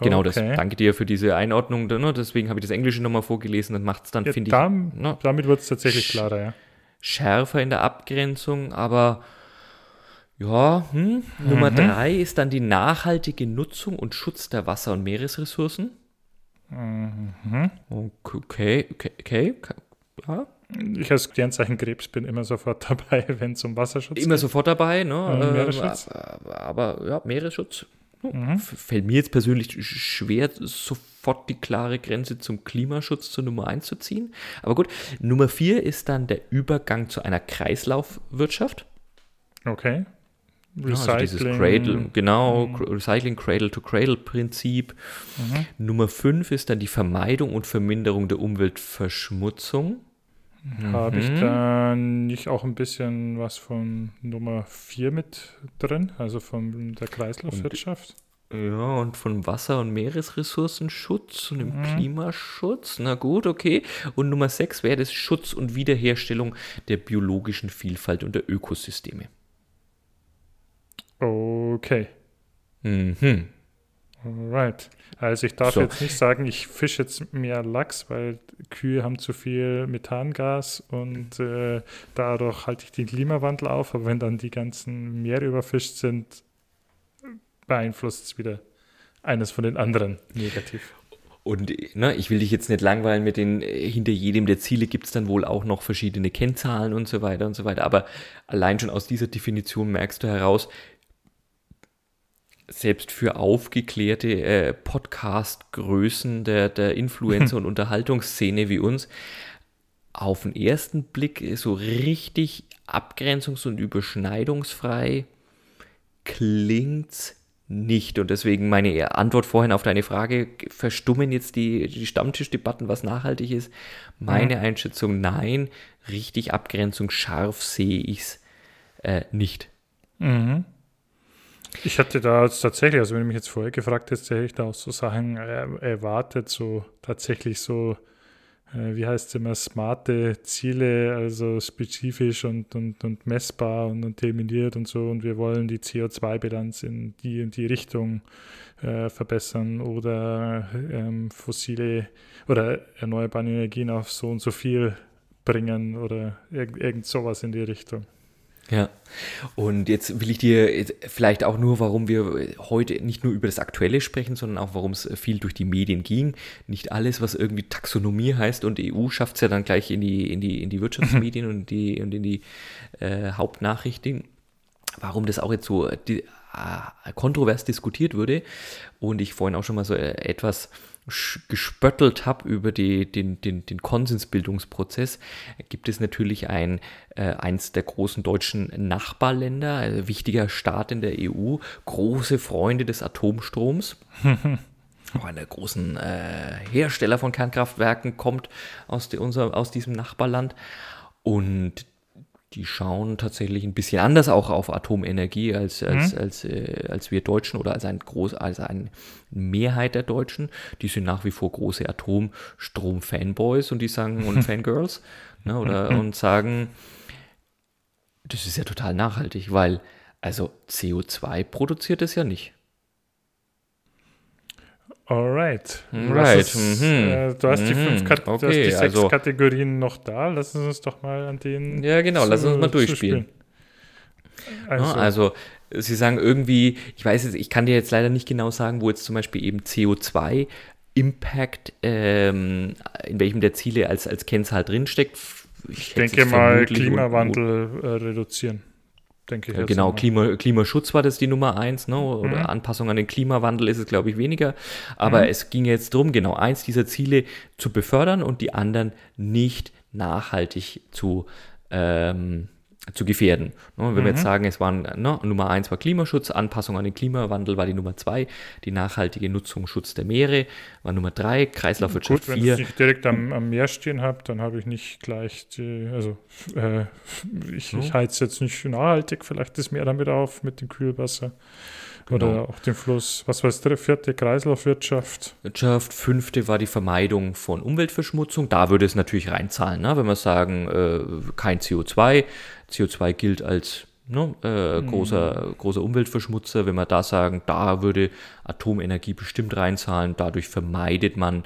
Genau okay. das. Danke dir für diese Einordnung. Ne? Deswegen habe ich das Englische nochmal vorgelesen. Das macht es dann, ja, finde ich. Ne? Damit wird es tatsächlich klarer, ja. Schärfer in der Abgrenzung, aber ja, hm. mhm. Nummer drei ist dann die nachhaltige Nutzung und Schutz der Wasser- und Meeresressourcen. Mhm. Okay, okay, okay. Ja. Ich als Sternzeichen Krebs bin immer sofort dabei, wenn es um Wasserschutz geht. Immer sofort dabei, ne? Ähm, Meeresschutz. Aber, aber ja, Meeresschutz Mhm. Fällt mir jetzt persönlich schwer, sofort die klare Grenze zum Klimaschutz zur Nummer 1 zu ziehen. Aber gut, Nummer 4 ist dann der Übergang zu einer Kreislaufwirtschaft. Okay. Recycling. Also dieses Cradle, genau, mhm. Recycling Cradle-to-Cradle-Prinzip. Mhm. Nummer 5 ist dann die Vermeidung und Verminderung der Umweltverschmutzung. Mhm. Habe ich da nicht auch ein bisschen was von Nummer 4 mit drin, also von der Kreislaufwirtschaft? Und, ja, und von Wasser- und Meeresressourcenschutz und dem mhm. Klimaschutz. Na gut, okay. Und Nummer 6 wäre das Schutz und Wiederherstellung der biologischen Vielfalt und der Ökosysteme. Okay. Mhm. Alright. Also ich darf So. jetzt nicht sagen, ich fische jetzt mehr Lachs, weil Kühe haben zu viel Methangas und äh, dadurch halte ich den Klimawandel auf. Aber wenn dann die ganzen Meere überfischt sind, beeinflusst es wieder eines von den anderen negativ. Und ne, ich will dich jetzt nicht langweilen mit den, äh, hinter jedem der Ziele gibt es dann wohl auch noch verschiedene Kennzahlen und so weiter und so weiter. Aber allein schon aus dieser Definition merkst du heraus, selbst für aufgeklärte äh, Podcast-Größen der, der Influencer- und Unterhaltungsszene wie uns, auf den ersten Blick so richtig abgrenzungs- und überschneidungsfrei klingt's nicht. Und deswegen meine Antwort vorhin auf deine Frage, verstummen jetzt die, die Stammtischdebatten, was nachhaltig ist? Meine Einschätzung, nein, richtig abgrenzungsscharf sehe ich es äh, nicht. Mhm. Ich hatte da tatsächlich, also wenn du mich jetzt vorher gefragt hättest, hätte ich da auch so Sachen äh, erwartet, so tatsächlich so, äh, wie heißt es immer, smarte Ziele, also spezifisch und, und, und messbar und, und terminiert und so. Und wir wollen die CO2-Bilanz in die und die Richtung äh, verbessern oder ähm, fossile oder erneuerbare Energien auf so und so viel bringen oder irg irgend sowas in die Richtung. Ja, und jetzt will ich dir vielleicht auch nur, warum wir heute nicht nur über das Aktuelle sprechen, sondern auch, warum es viel durch die Medien ging. Nicht alles, was irgendwie Taxonomie heißt und EU schafft es ja dann gleich in die, in die, in die Wirtschaftsmedien und, die, und in die äh, Hauptnachrichten. Warum das auch jetzt so die, äh, kontrovers diskutiert wurde und ich vorhin auch schon mal so äh, etwas gespöttelt habe über die, den, den, den Konsensbildungsprozess, gibt es natürlich ein, äh, eins der großen deutschen Nachbarländer, also wichtiger Staat in der EU, große Freunde des Atomstroms. Auch einer der großen äh, Hersteller von Kernkraftwerken kommt aus, de, unser, aus diesem Nachbarland. Und die schauen tatsächlich ein bisschen anders auch auf Atomenergie als, als, als, äh, als wir Deutschen oder als, ein groß, als eine Mehrheit der Deutschen. Die sind nach wie vor große Atomstrom-Fanboys und die sagen, und Fangirls, ne, oder, und sagen, das ist ja total nachhaltig, weil also CO2 produziert es ja nicht. Alright. Alright, Lass uns, mhm. äh, du hast die, Mhm. fünf Kat du hast Okay, die sechs also- Kategorien noch da. Lass uns doch mal an denen. Ja, genau, lass uns mal durchspielen. spielen. Also, Also, also Sie sagen irgendwie, ich weiß jetzt, ich kann dir jetzt leider nicht genau sagen, wo jetzt zum Beispiel eben CO2 Impact, ähm, in welchem der Ziele als, als Kennzahl drinsteckt. ich hätte denke mal, Klimawandel äh, reduzieren. Denke ich jetzt genau. Klima, Klimaschutz war das die Nummer eins, ne? oder Mhm. Anpassung an den Klimawandel ist es, glaube ich, weniger. Aber Mhm. es ging jetzt darum, genau eins dieser Ziele zu befördern und die anderen nicht nachhaltig zu, ähm, zu gefährden. Ne? Wenn wir Mhm. jetzt sagen, es waren ne, Nummer eins war Klimaschutz, Anpassung an den Klimawandel war die Nummer zwei, die nachhaltige Nutzung, Schutz der Meere war Nummer drei, Kreislaufwirtschaft Gut, wenn ich vier. es nicht direkt am, am Meer stehen habe, dann habe ich nicht gleich die, also äh, ich, ich heiz jetzt nicht nachhaltig vielleicht das Meer damit auf mit dem Kühlwasser Genau. oder auch den Fluss. Was war das dritte, vierte? Kreislaufwirtschaft. Wirtschaft, fünfte war die Vermeidung von Umweltverschmutzung. Da würde es natürlich reinzahlen, ne? wenn wir sagen, äh, kein CO2. CO2 gilt als ne, äh, großer, großer Umweltverschmutzer. Wenn wir da sagen, da würde Atomenergie bestimmt reinzahlen, dadurch vermeidet man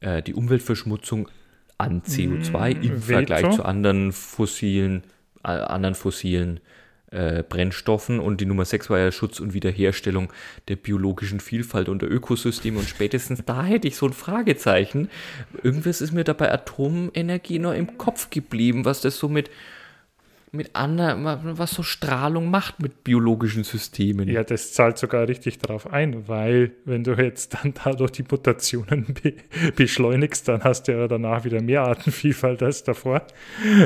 äh, die Umweltverschmutzung an CO2 im Veto. Vergleich zu anderen fossilen, äh, anderen fossilen äh, Brennstoffen. Und die Nummer 6 war ja Schutz und Wiederherstellung der biologischen Vielfalt und der Ökosysteme. Und spätestens da hätte ich so ein Fragezeichen. Irgendwas ist mir da bei Atomenergie noch im Kopf geblieben, was das so mit, mit anderen, was so Strahlung macht mit biologischen Systemen. Ja, das zahlt sogar richtig darauf ein, weil wenn du jetzt dann dadurch die Mutationen be beschleunigst, dann hast du ja danach wieder mehr Artenvielfalt als davor.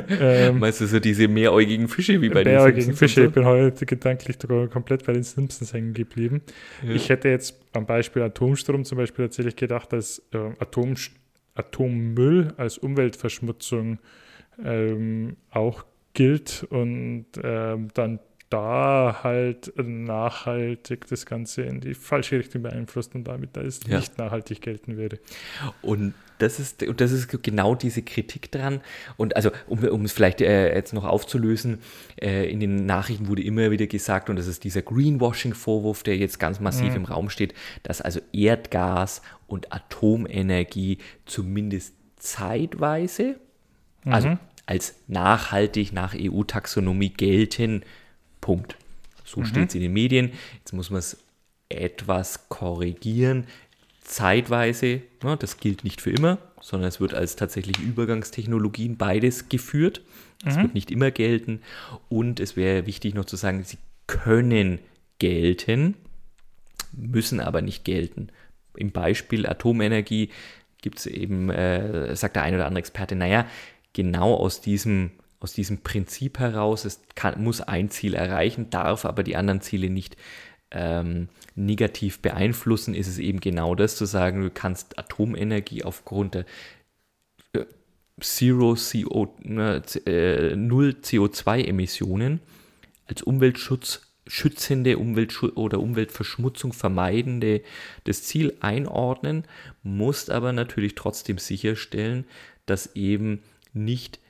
Ähm, Meinst du so diese mehräugigen Fische wie bei den Simpsons Fische. und Ich bin heute gedanklich komplett bei den Simpsons hängen geblieben. Ja. Ich hätte jetzt am Beispiel Atomstrom zum Beispiel tatsächlich gedacht, dass äh, Atom, Atommüll als Umweltverschmutzung ähm, auch gilt und ähm, dann da halt nachhaltig das Ganze in die falsche Richtung beeinflusst und damit da es ja. nicht nachhaltig gelten würde. Und das ist, und das ist genau diese Kritik dran. Und also, um, um es vielleicht äh, jetzt noch aufzulösen, äh, in den Nachrichten wurde immer wieder gesagt, und das ist dieser Greenwashing-Vorwurf, der jetzt ganz massiv mhm. im Raum steht, dass also Erdgas und Atomenergie zumindest zeitweise, also mhm. also als nachhaltig nach EU-Taxonomie gelten. Punkt. So mhm. steht es in den Medien. Jetzt muss man es etwas korrigieren zeitweise, ja, das gilt nicht für immer, sondern es wird als tatsächlich Übergangstechnologien beides geführt. Das mhm. wird nicht immer gelten. Und es wäre wichtig noch zu sagen, sie können gelten, müssen aber nicht gelten. Im Beispiel Atomenergie gibt es eben, äh, sagt der ein oder andere Experte, naja, genau aus diesem, aus diesem Prinzip heraus, es kann, muss ein Ziel erreichen, darf aber die anderen Ziele nicht ähm, negativ beeinflussen, ist es eben genau das zu sagen, du kannst Atomenergie aufgrund der äh, Zero CO, äh, Null CO2-Emissionen als Umweltschutz schützende Umweltschutz oder Umweltverschmutzung vermeidende das Ziel einordnen, musst aber natürlich trotzdem sicherstellen, dass eben nicht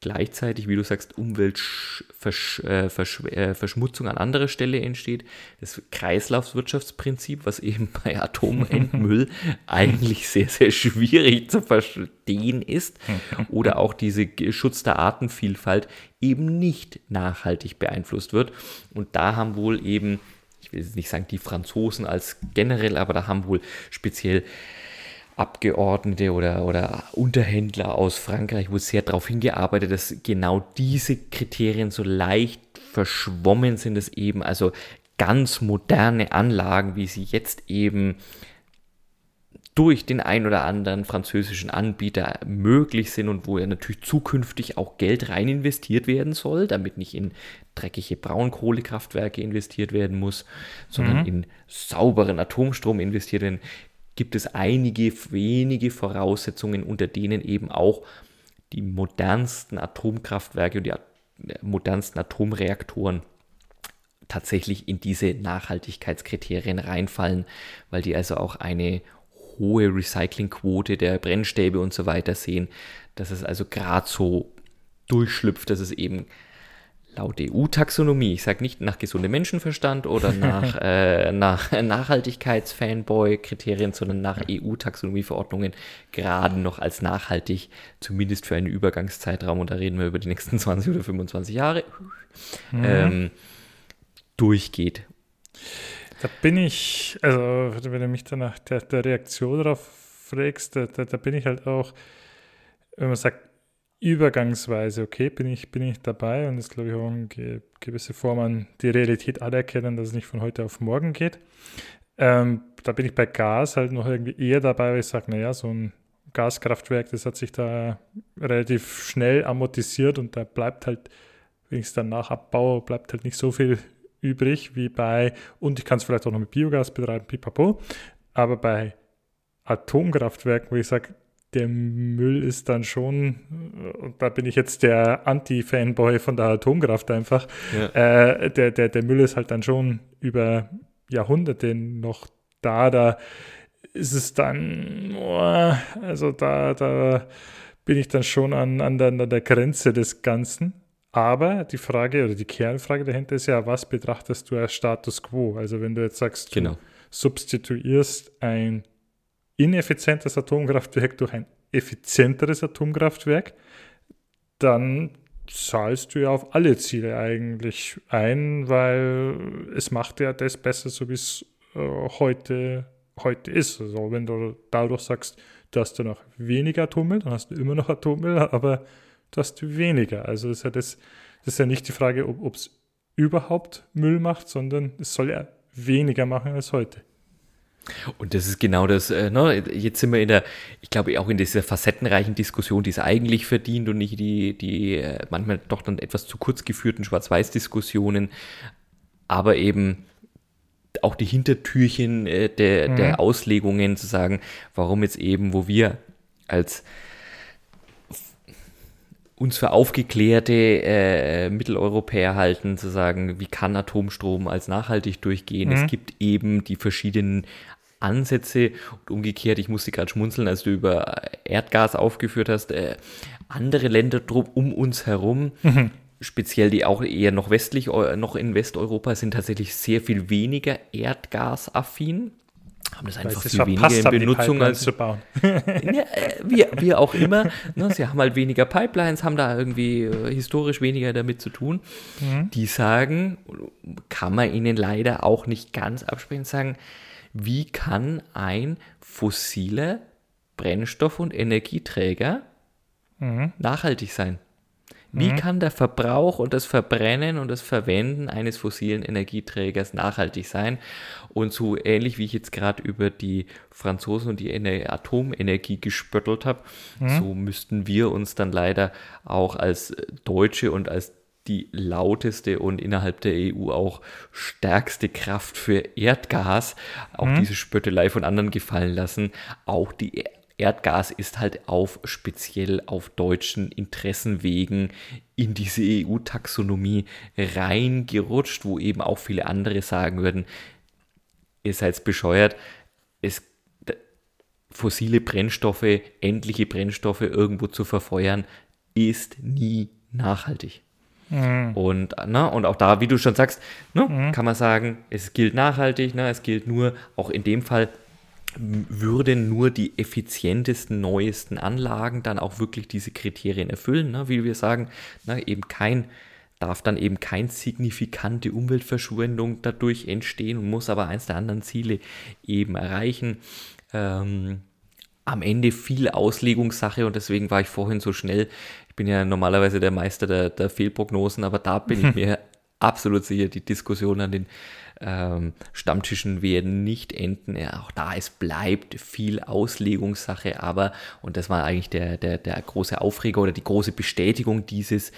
gleichzeitig, wie du sagst, Umweltverschmutzung äh, an anderer Stelle entsteht. Das Kreislaufswirtschaftsprinzip, was eben bei Atomendmüll eigentlich sehr, sehr schwierig zu verstehen ist. Oder auch diese Schutz der Artenvielfalt eben nicht nachhaltig beeinflusst wird. Und da haben wohl eben, ich will jetzt nicht sagen die Franzosen als generell, aber da haben wohl speziell Abgeordnete oder, oder Unterhändler aus Frankreich, wo sehr darauf hingearbeitet, dass genau diese Kriterien so leicht verschwommen sind, dass eben also ganz moderne Anlagen, wie sie jetzt eben durch den ein oder anderen französischen Anbieter möglich sind und wo ja natürlich zukünftig auch Geld rein investiert werden soll, damit nicht in dreckige Braunkohlekraftwerke investiert werden muss, sondern mhm. in sauberen Atomstrom investiert werden gibt es einige wenige Voraussetzungen, unter denen eben auch die modernsten Atomkraftwerke und die modernsten Atomreaktoren tatsächlich in diese Nachhaltigkeitskriterien reinfallen, weil die also auch eine hohe Recyclingquote der Brennstäbe und so weiter sehen, dass es also gerade so durchschlüpft, dass es eben laut EU-Taxonomie, ich sage nicht nach gesundem Menschenverstand oder nach, äh, nach Nachhaltigkeits-Fanboy-Kriterien, sondern nach EU-Taxonomie-Verordnungen gerade noch als nachhaltig, zumindest für einen Übergangszeitraum, und da reden wir über die nächsten 20 oder 25 Jahre, mhm. ähm, durchgeht. Da bin ich, also wenn du mich dann nach der, der Reaktion darauf fragst, da, da, da bin ich halt auch, wenn man sagt, übergangsweise, okay, bin ich, bin ich dabei und ist, glaube ich, auch eine gewisse Form an die Realität anerkennen, dass es nicht von heute auf morgen geht. Ähm, da bin ich bei Gas halt noch irgendwie eher dabei, weil ich sage, naja, so ein Gaskraftwerk, das hat sich da relativ schnell amortisiert und da bleibt halt, wenn ich es dann nachabbaue, bleibt halt nicht so viel übrig wie bei, und ich kann es vielleicht auch noch mit Biogas betreiben, pipapo, aber bei Atomkraftwerken, wo ich sage, der Müll ist dann schon, und da bin ich jetzt der Anti-Fanboy von der Atomkraft einfach, ja. äh, der, der, der Müll ist halt dann schon über Jahrhunderte noch da, da ist es dann, oh, also da, da bin ich dann schon an, an, der, an der Grenze des Ganzen. Aber die Frage oder die Kernfrage dahinter ist ja, was betrachtest du als Status quo? Also wenn du jetzt sagst, genau. du substituierst ein ineffizientes Atomkraftwerk durch ein effizienteres Atomkraftwerk, dann zahlst du ja auf alle Ziele eigentlich ein, weil es macht ja das besser, so wie es äh, heute, heute ist. Also wenn du dadurch sagst, du hast ja noch weniger Atommüll, dann hast du immer noch Atommüll, aber du hast weniger. Also ist ja das, das ist ja nicht die Frage, ob es überhaupt Müll macht, sondern es soll ja weniger machen als heute. Und das ist genau das, äh, ne? jetzt sind wir in der, ich glaube auch in dieser facettenreichen Diskussion, die es eigentlich verdient und nicht die, die äh, manchmal doch dann etwas zu kurz geführten Schwarz-Weiß-Diskussionen, aber eben auch die Hintertürchen äh, der, mhm. der Auslegungen zu sagen, warum jetzt eben, wo wir als uns für aufgeklärte äh, Mitteleuropäer halten, zu sagen, wie kann Atomstrom als nachhaltig durchgehen. Mhm. Es gibt eben die verschiedenen Ansätze und umgekehrt, ich musste gerade schmunzeln, als du über Erdgas aufgeführt hast, äh, andere Länder drum um uns herum, mhm. speziell die auch eher noch westlich, noch in Westeuropa, sind tatsächlich sehr viel weniger erdgasaffin haben das einfach viel weniger in Benutzung als zu bauen. ja, äh, wie, wie auch immer. Ne, sie haben halt weniger Pipelines, haben da irgendwie äh, historisch weniger damit zu tun. Mhm. Die sagen, kann man ihnen leider auch nicht ganz absprechen, sagen, wie kann ein fossiler Brennstoff- und Energieträger mhm. nachhaltig sein? Wie mhm. kann der Verbrauch und das Verbrennen und das Verwenden eines fossilen Energieträgers nachhaltig sein? Und so ähnlich wie ich jetzt gerade über die Franzosen und die Atomenergie gespöttelt habe, mhm. so müssten wir uns dann leider auch als Deutsche und als die lauteste und innerhalb der EU auch stärkste Kraft für Erdgas, auch mhm. diese Spöttelei von anderen gefallen lassen, auch die Erdgas ist halt auf speziell auf deutschen Interessenwegen in diese EU-Taxonomie reingerutscht, wo eben auch viele andere sagen würden, ihr seid bescheuert, es fossile Brennstoffe, endliche Brennstoffe irgendwo zu verfeuern, ist nie nachhaltig. Mhm. Und, na, und auch da, wie du schon sagst, ne, mhm. kann man sagen, es gilt nachhaltig, ne, es gilt nur, auch in dem Fall würden nur die effizientesten, neuesten Anlagen dann auch wirklich diese Kriterien erfüllen, ne? wie wir sagen, ne? eben kein, darf dann eben keine signifikante Umweltverschwendung dadurch entstehen und muss aber eins der anderen Ziele eben erreichen. Ähm, am Ende viel Auslegungssache und deswegen war ich vorhin so schnell. Ich bin ja normalerweise der Meister der, der Fehlprognosen, aber da bin ich mir absolut sicher, die Diskussion an den ähm, Stammtischen werden nicht enden. Ja, auch da, es bleibt viel Auslegungssache, aber, und das war eigentlich der, der, der große Aufreger oder die große Bestätigung dieses,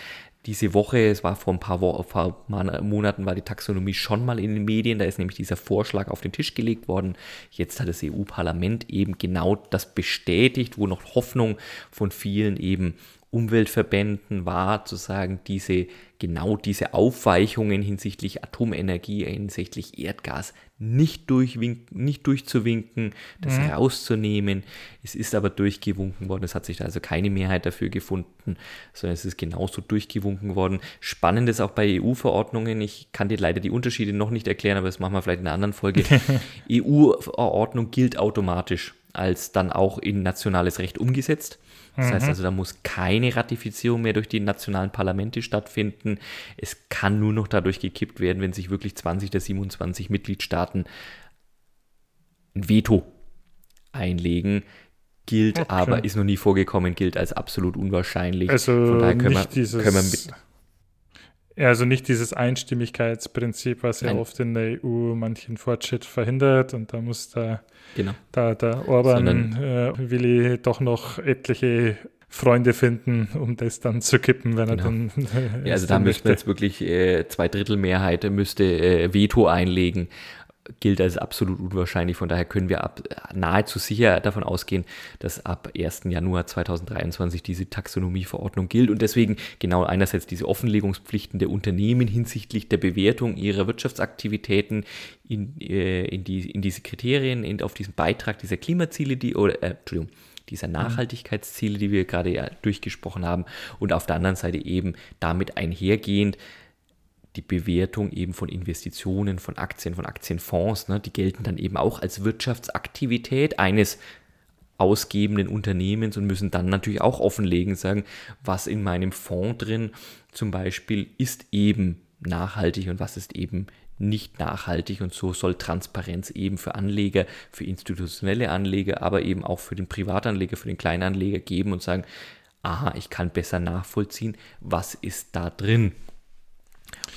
diese Woche, es war vor ein paar, Wo vor Monaten, war die Taxonomie schon mal in den Medien, da ist nämlich dieser Vorschlag auf den Tisch gelegt worden. Jetzt hat das EU-Parlament eben genau das bestätigt, wo noch Hoffnung von vielen eben Umweltverbänden war, zu sagen, diese, genau diese Aufweichungen hinsichtlich Atomenergie, hinsichtlich Erdgas nicht, durchwinken, nicht durchzuwinken, das mhm. rauszunehmen. Es ist aber durchgewunken worden. Es hat sich da also keine Mehrheit dafür gefunden, sondern es ist genauso durchgewunken worden. Spannend ist auch bei EU-Verordnungen. Ich kann dir leider die Unterschiede noch nicht erklären, aber das machen wir vielleicht in einer anderen Folge. EU-Verordnung gilt automatisch als dann auch in nationales Recht umgesetzt. Das mhm. heißt also, da muss keine Ratifizierung mehr durch die nationalen Parlamente stattfinden. Es kann nur noch dadurch gekippt werden, wenn sich wirklich 20 der 27 Mitgliedstaaten ein Veto einlegen. Gilt okay. aber, ist noch nie vorgekommen, gilt als absolut unwahrscheinlich. Also Von daher können, wir, dieses, können wir mit, also nicht dieses Einstimmigkeitsprinzip, was ja Nein. oft in der EU manchen Fortschritt verhindert und da muss da, genau. da der Orban äh, will ich doch noch etliche Freunde finden, um das dann zu kippen, wenn genau. er dann. Äh, ja, also da müsste jetzt wirklich äh, zwei Drittel Mehrheit müsste äh, Veto einlegen gilt als absolut unwahrscheinlich. Von daher können wir ab, nahezu sicher davon ausgehen, dass ab 1. Januar 2023 diese Taxonomieverordnung gilt und deswegen genau einerseits diese Offenlegungspflichten der Unternehmen hinsichtlich der Bewertung ihrer Wirtschaftsaktivitäten in, äh, in, die, in diese Kriterien, in, auf diesen Beitrag dieser Klimaziele, die, oder, äh, Entschuldigung, dieser mhm. Nachhaltigkeitsziele, die wir gerade ja durchgesprochen haben und auf der anderen Seite eben damit einhergehend die Bewertung eben von Investitionen, von Aktien, von Aktienfonds, ne, die gelten dann eben auch als Wirtschaftsaktivität eines ausgebenden Unternehmens und müssen dann natürlich auch offenlegen, sagen, was in meinem Fonds drin zum Beispiel ist eben nachhaltig und was ist eben nicht nachhaltig und so soll Transparenz eben für Anleger, für institutionelle Anleger, aber eben auch für den Privatanleger, für den Kleinanleger geben und sagen, aha, ich kann besser nachvollziehen, was ist da drin.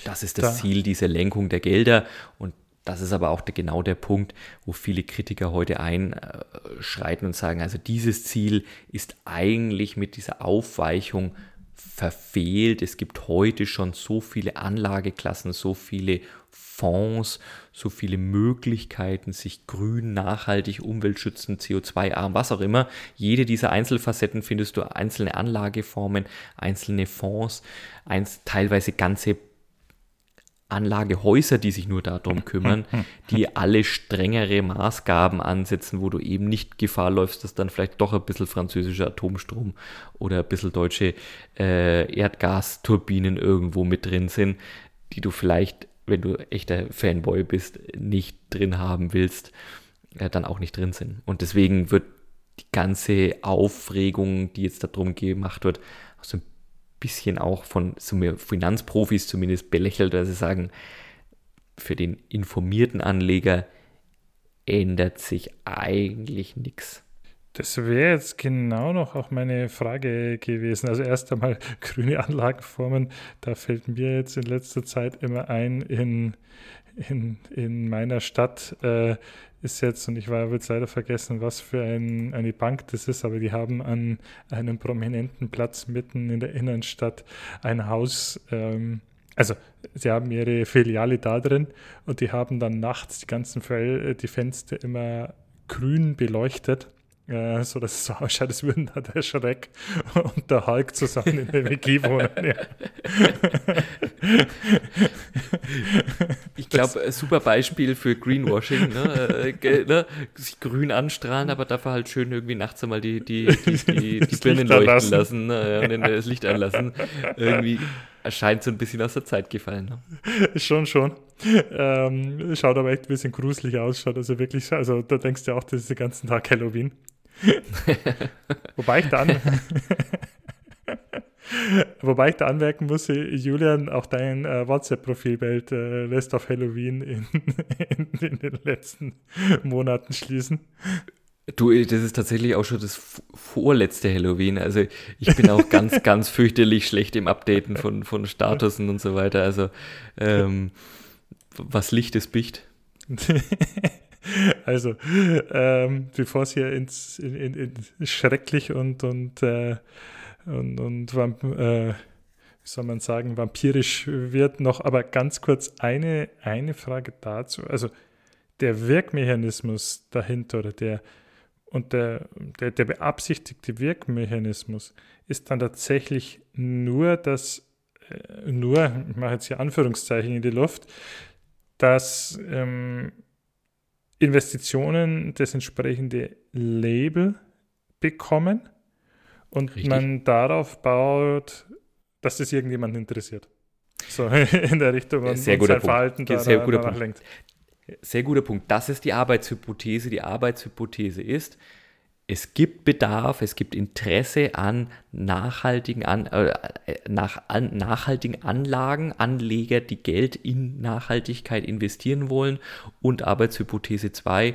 Das ist das da. Ziel dieser Lenkung der Gelder und das ist aber auch der, genau der Punkt, wo viele Kritiker heute einschreiten und sagen, also dieses Ziel ist eigentlich mit dieser Aufweichung verfehlt. Es gibt heute schon so viele Anlageklassen, so viele Fonds, so viele Möglichkeiten, sich grün, nachhaltig, umweltschützend, CO2-arm, was auch immer. Jede dieser Einzelfacetten findest du einzelne Anlageformen, einzelne Fonds, eins, teilweise ganze Anlagehäuser, die sich nur darum kümmern, die alle strengere Maßgaben ansetzen, wo du eben nicht Gefahr läufst, dass dann vielleicht doch ein bisschen französischer Atomstrom oder ein bisschen deutsche äh, Erdgasturbinen irgendwo mit drin sind, die du vielleicht, wenn du echter Fanboy bist, nicht drin haben willst, äh, dann auch nicht drin sind. Und deswegen wird die ganze Aufregung, die jetzt darum gemacht wird, so ein bisschen auch von Finanzprofis zumindest belächelt, weil sie sagen, für den informierten Anleger ändert sich eigentlich nichts. Das wäre jetzt genau noch auch meine Frage gewesen. Also erst einmal grüne Anlagenformen, da fällt mir jetzt in letzter Zeit immer ein, in, in, in meiner Stadt äh, ist jetzt, und ich habe jetzt leider vergessen, was für ein, eine Bank das ist, aber die haben an einem prominenten Platz mitten in der Innenstadt ein Haus. Ähm, also sie haben ihre Filiale da drin und die haben dann nachts die ganzen Fel die Fenster immer grün beleuchtet äh, so dass es so ausschaut, als würden da der Schreck und der Hulk zusammen in der WG wohnen. Ja. Ich glaube, super Beispiel für Greenwashing, ne? Äh, ne? sich grün anstrahlen, aber dafür halt schön irgendwie nachts einmal die, die, die, die, die Birnen leuchten lassen, lassen ne? und das Licht anlassen. Irgendwie erscheint so ein bisschen aus der Zeit gefallen. Ne? Schon, schon. Ähm, schaut aber echt ein bisschen gruselig aus. Schaut also wirklich, also da denkst du auch, das ist den ganzen Tag Halloween. Wobei ich da an Wobei ich da anmerken muss, Julian, auch dein äh, WhatsApp-Profilbild äh, lässt auf Halloween in, in, in, den letzten Monaten schließen. Du, das ist tatsächlich auch schon das vorletzte Halloween. Also ich bin auch ganz, ganz fürchterlich schlecht im Updaten von, von Statusen und so weiter. Also ähm, was Licht ist Bicht. Also, ähm, bevor es hier ins, in, in, in schrecklich und, und, äh, und, und äh, wie soll man sagen, vampirisch wird, noch aber ganz kurz eine, eine Frage dazu. Also, der Wirkmechanismus dahinter oder der und der, der, der beabsichtigte Wirkmechanismus ist dann tatsächlich nur das, äh, nur, ich mache jetzt hier Anführungszeichen in die Luft, dass ähm, Investitionen das entsprechende Label bekommen und Richtig. man darauf baut, dass das irgendjemand interessiert. So in der Richtung und sehr guter sein Verhalten da, sehr guter Punkt. lenkt. Sehr guter Punkt. Das ist die Arbeitshypothese. Die Arbeitshypothese ist, es gibt Bedarf, es gibt Interesse an nachhaltigen, an, äh, nach, an nachhaltigen Anlagen, Anleger, die Geld in Nachhaltigkeit investieren wollen. Und Arbeitshypothese 2,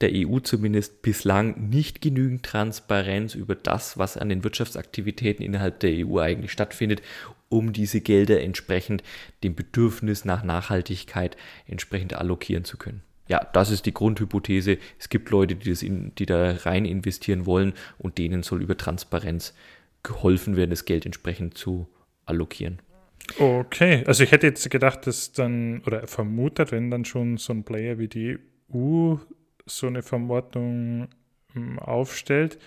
der EU zumindest bislang nicht genügend Transparenz über das, was an den Wirtschaftsaktivitäten innerhalb der EU eigentlich stattfindet, um diese Gelder entsprechend dem Bedürfnis nach Nachhaltigkeit entsprechend allokieren zu können ja, das ist die Grundhypothese. Es gibt Leute, die, das in, die da rein investieren wollen und denen soll über Transparenz geholfen werden, das Geld entsprechend zu allokieren. Okay, also ich hätte jetzt gedacht, dass dann, oder vermutet, wenn dann schon so ein Player wie die EU so eine Verordnung hm, aufstellt,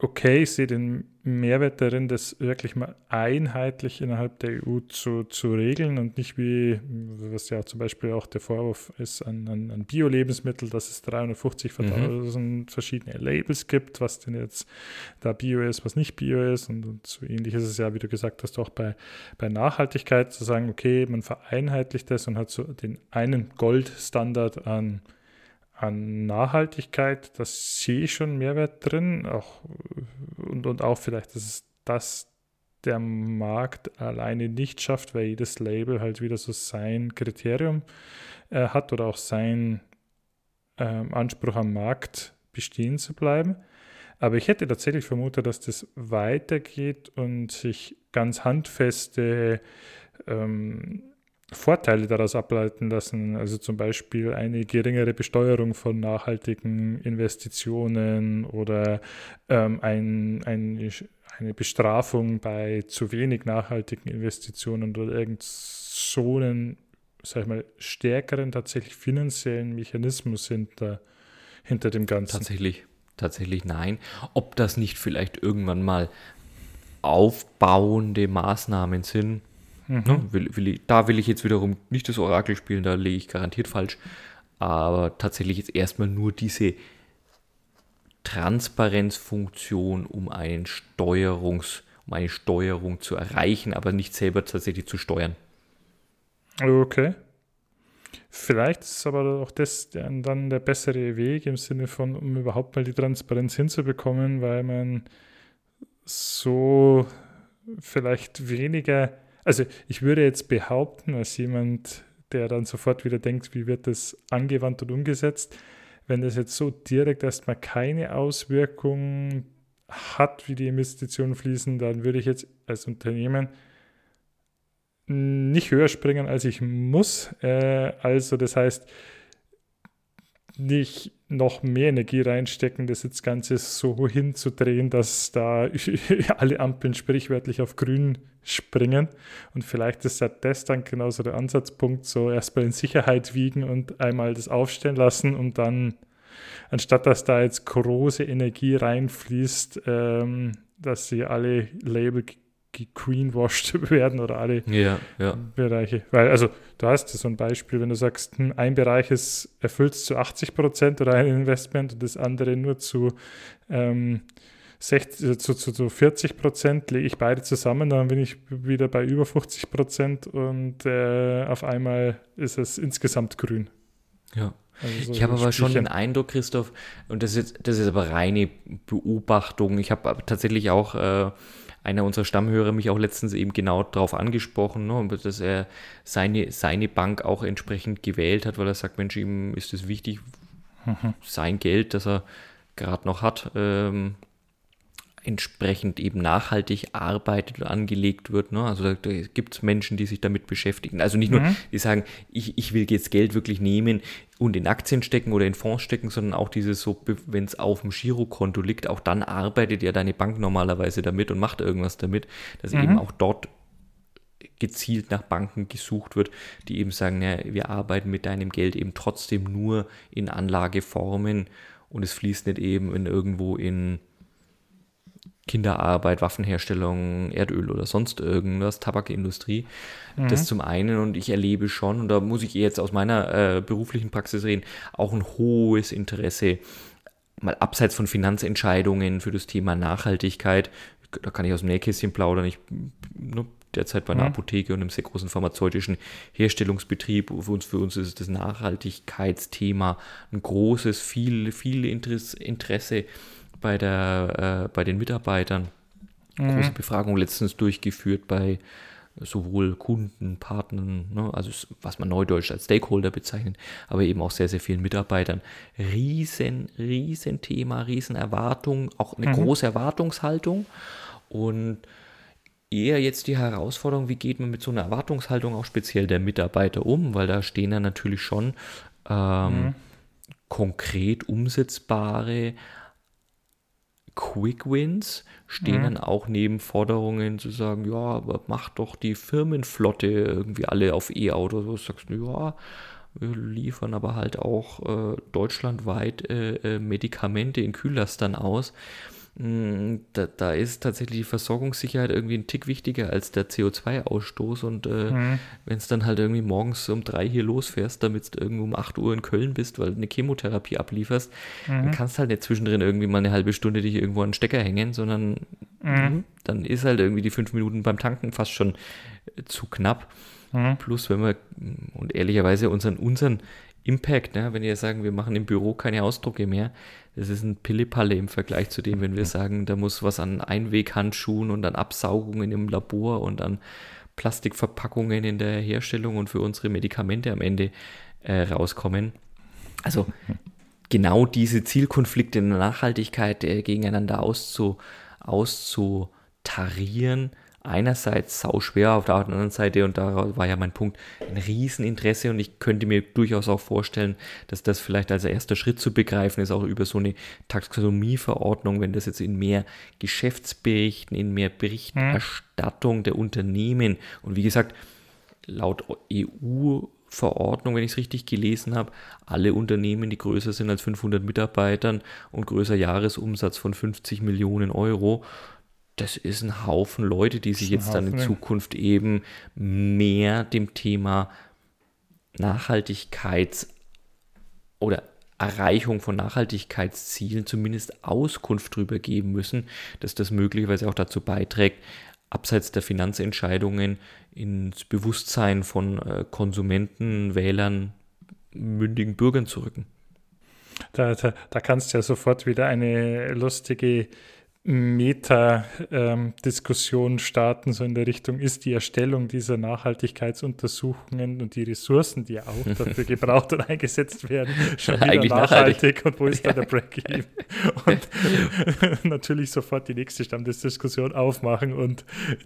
okay, ich sehe den Mehrwert darin, das wirklich mal einheitlich innerhalb der EU zu, zu regeln und nicht wie, was ja zum Beispiel auch der Vorwurf ist an, an, an Bio-Lebensmittel, dass es 350.000 mhm. verschiedene Labels gibt, was denn jetzt da Bio ist, was nicht Bio ist und, und so ähnlich ist es ja, wie du gesagt hast, auch bei, bei Nachhaltigkeit zu sagen, okay, man vereinheitlicht das und hat so den einen Goldstandard an an Nachhaltigkeit, das sehe ich schon Mehrwert drin. Auch, und, und auch vielleicht, dass es das der Markt alleine nicht schafft, weil jedes Label halt wieder so sein Kriterium äh, hat oder auch sein ähm, Anspruch am Markt bestehen zu bleiben. Aber ich hätte tatsächlich vermutet, dass das weitergeht und sich ganz handfeste ähm, Vorteile daraus ableiten lassen. Also zum Beispiel eine geringere Besteuerung von nachhaltigen Investitionen oder ähm, ein, ein, eine Bestrafung bei zu wenig nachhaltigen Investitionen oder irgend so einen, sag ich mal, stärkeren tatsächlich finanziellen Mechanismus hinter, hinter dem Ganzen. Tatsächlich, tatsächlich nein. Ob das nicht vielleicht irgendwann mal aufbauende Maßnahmen sind, mhm. ne, will, will ich, da will ich jetzt wiederum nicht das Orakel spielen, da lege ich garantiert falsch. Aber tatsächlich jetzt erstmal nur diese Transparenzfunktion, um einen Steuerungs, um eine Steuerung zu erreichen, aber nicht selber tatsächlich zu steuern. Okay. Vielleicht ist aber auch das dann der bessere Weg im Sinne von, um überhaupt mal die Transparenz hinzubekommen, weil man so vielleicht weniger, also ich würde jetzt behaupten, als jemand, der dann sofort wieder denkt, wie wird das angewandt und umgesetzt, wenn das jetzt so direkt erstmal keine Auswirkung hat, wie die Investitionen fließen, dann würde ich jetzt als Unternehmen nicht höher springen, als ich muss. Äh, also das heißt, nicht noch mehr Energie reinstecken, das jetzt Ganze so hinzudrehen, dass da alle Ampeln sprichwörtlich auf grün springen. Und vielleicht ist das dann genauso der Ansatzpunkt, so erstmal in Sicherheit wiegen und einmal das aufstellen lassen und dann, anstatt dass da jetzt große Energie reinfließt, ähm, dass sie alle Label gegreenwashed werden oder alle ja, ja. Bereiche. Weil, also, du hast so ein Beispiel, wenn du sagst, hm, ein Bereich ist erfüllt zu 80 Prozent oder ein Investment und das andere nur zu, ähm, 60, äh, zu, zu, zu 40 Prozent, lege ich beide zusammen, dann bin ich wieder bei über 50 Prozent und äh, auf einmal ist es insgesamt grün. Ja. Also so ich habe aber schon den Eindruck, Christoph, und das ist, das ist aber reine Beobachtung. Ich habe tatsächlich auch äh, einer unserer Stammhörer mich auch letztens eben genau darauf angesprochen, ne, dass er seine, seine Bank auch entsprechend gewählt hat, weil er sagt, Mensch, ihm ist es wichtig, mhm. sein Geld, das er gerade noch hat, ähm, entsprechend eben nachhaltig arbeitet und angelegt wird. Ne? Also da, da gibt es Menschen, die sich damit beschäftigen. Also nicht nur, mhm. die sagen, ich, ich will jetzt Geld wirklich nehmen und in Aktien stecken oder in Fonds stecken, sondern auch dieses so, wenn es auf dem Girokonto liegt, auch dann arbeitet ja deine Bank normalerweise damit und macht irgendwas damit, dass mhm. eben auch dort gezielt nach Banken gesucht wird, die eben sagen, ja, wir arbeiten mit deinem Geld eben trotzdem nur in Anlageformen und es fließt nicht eben in irgendwo in Kinderarbeit, Waffenherstellung, Erdöl oder sonst irgendwas, Tabakindustrie. Mhm. Das zum einen und ich erlebe schon, und da muss ich jetzt aus meiner äh, beruflichen Praxis reden, auch ein hohes Interesse, mal abseits von Finanzentscheidungen für das Thema Nachhaltigkeit. Da kann ich aus dem Nähkästchen plaudern. Ich ne, derzeit bei einer mhm. Apotheke und einem sehr großen pharmazeutischen Herstellungsbetrieb. Für uns, für uns ist das Nachhaltigkeitsthema ein großes, viel, viel Interesse bei, der, äh, bei den Mitarbeitern. Mhm. Große Befragung letztens durchgeführt bei sowohl Kunden, Partnern, ne, also was man neudeutsch als Stakeholder bezeichnet, aber eben auch sehr, sehr vielen Mitarbeitern. Riesen, riesen Thema, riesen Erwartung, auch eine mhm. große Erwartungshaltung und eher jetzt die Herausforderung, wie geht man mit so einer Erwartungshaltung auch speziell der Mitarbeiter um, weil da stehen dann natürlich schon ähm, mhm. konkret umsetzbare Quick Wins stehen mhm. dann auch neben Forderungen zu sagen, ja, aber mach doch die Firmenflotte irgendwie alle auf E-Autos. Du sagst, ja, wir liefern aber halt auch äh, deutschlandweit äh, äh Medikamente in Kühllastern aus. Mm, da, da, ist tatsächlich die Versorgungssicherheit irgendwie ein Tick wichtiger als der CO2-Ausstoß. Und äh, mhm. wenn es dann halt irgendwie morgens um drei hier losfährst, damit du irgendwo um 8 Uhr in Köln bist, weil du eine Chemotherapie ablieferst, mhm. dann kannst du halt nicht zwischendrin irgendwie mal eine halbe Stunde dich irgendwo an den Stecker hängen, sondern mhm. dann ist halt irgendwie die fünf Minuten beim Tanken fast schon äh, zu knapp. Mhm. Plus, wenn wir, und ehrlicherweise unseren, unseren Impact, ne? wenn wir sagen, wir machen im Büro keine Ausdrucke mehr, das ist ein Pillepalle im Vergleich zu dem, wenn wir sagen, da muss was an Einweghandschuhen und an Absaugungen im Labor und an Plastikverpackungen in der Herstellung und für unsere Medikamente am Ende äh, rauskommen. Also genau diese Zielkonflikte in der Nachhaltigkeit äh, gegeneinander auszu, auszutarieren, einerseits sau schwer, auf der anderen Seite, und da war ja mein Punkt, ein Rieseninteresse und ich könnte mir durchaus auch vorstellen, dass das vielleicht als erster Schritt zu begreifen ist, auch über so eine Taxonomieverordnung, wenn das jetzt in mehr Geschäftsberichten, in mehr Berichterstattung der Unternehmen und wie gesagt, laut EU Verordnung, wenn ich es richtig gelesen habe, alle Unternehmen, die größer sind als 500 Mitarbeitern und größer Jahresumsatz von 50 Millionen Euro, das ist ein Haufen Leute, die sich jetzt dann in Zukunft eben mehr dem Thema Nachhaltigkeits- oder Erreichung von Nachhaltigkeitszielen zumindest Auskunft darüber geben müssen, dass das möglicherweise auch dazu beiträgt, abseits der Finanzentscheidungen ins Bewusstsein von äh, Konsumenten, Wählern, mündigen Bürgern zu rücken. Da, da, da kannst du ja sofort wieder eine lustige Meta-Diskussion ähm, starten, so in der Richtung, ist die Erstellung dieser Nachhaltigkeitsuntersuchungen und die Ressourcen, die auch dafür gebraucht und eingesetzt werden, schon wieder Eigentlich nachhaltig, nachhaltig und wo ist ja. da der Break-Even? Und natürlich sofort die nächste Stammdiskussion aufmachen und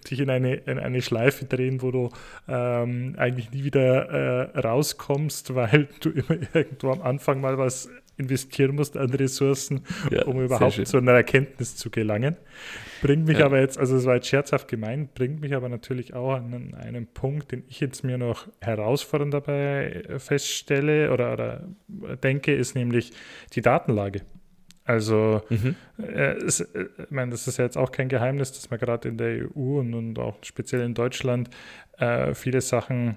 dich in eine, in eine Schleife drehen, wo du ähm, eigentlich nie wieder äh, rauskommst, weil du immer irgendwo am Anfang mal was investieren musst an Ressourcen, ja, um überhaupt zu einer Erkenntnis zu gelangen. Bringt mich ja. aber jetzt, also es war jetzt scherzhaft gemeint, bringt mich aber natürlich auch an einen Punkt, den ich jetzt mir noch herausfordernd dabei feststelle oder, oder denke, ist nämlich die Datenlage. Also, mhm. äh, es, äh, ich meine, das ist ja jetzt auch kein Geheimnis, dass man gerade in der EU und, und auch speziell in Deutschland äh, viele Sachen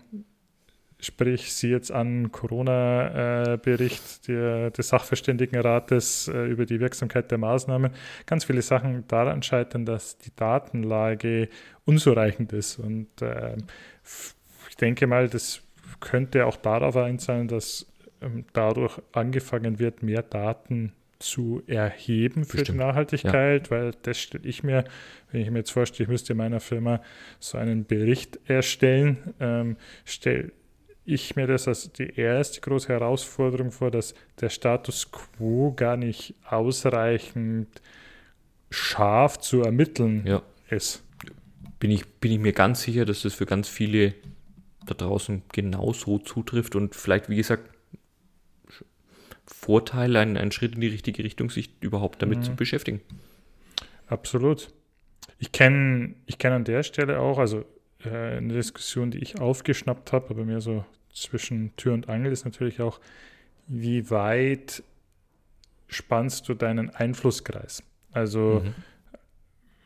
Sprich, sie jetzt an Corona-Bericht des Sachverständigenrates äh, über die Wirksamkeit der Maßnahmen. Ganz viele Sachen daran scheitern, dass die Datenlage unzureichend ist. Und äh, ich denke mal, das könnte auch darauf einzahlen, dass ähm, dadurch angefangen wird, mehr Daten zu erheben für Bestimmt. die Nachhaltigkeit, ja. weil das stelle ich mir, wenn ich mir jetzt vorstelle, ich müsste meiner Firma so einen Bericht erstellen, ähm, stell, ich mir das als die erste große Herausforderung vor, dass der Status quo gar nicht ausreichend scharf zu ermitteln ja. ist. Bin ich, bin ich mir ganz sicher, dass das für ganz viele da draußen genauso zutrifft und vielleicht, wie gesagt, Vorteil, ein, ein Schritt in die richtige Richtung, sich überhaupt damit mhm. zu beschäftigen. Absolut. Ich kenne ich kenn an der Stelle auch, also äh, eine Diskussion, die ich aufgeschnappt habe, aber mehr so zwischen Tür und Angel ist natürlich auch, wie weit spannst du deinen Einflusskreis? Also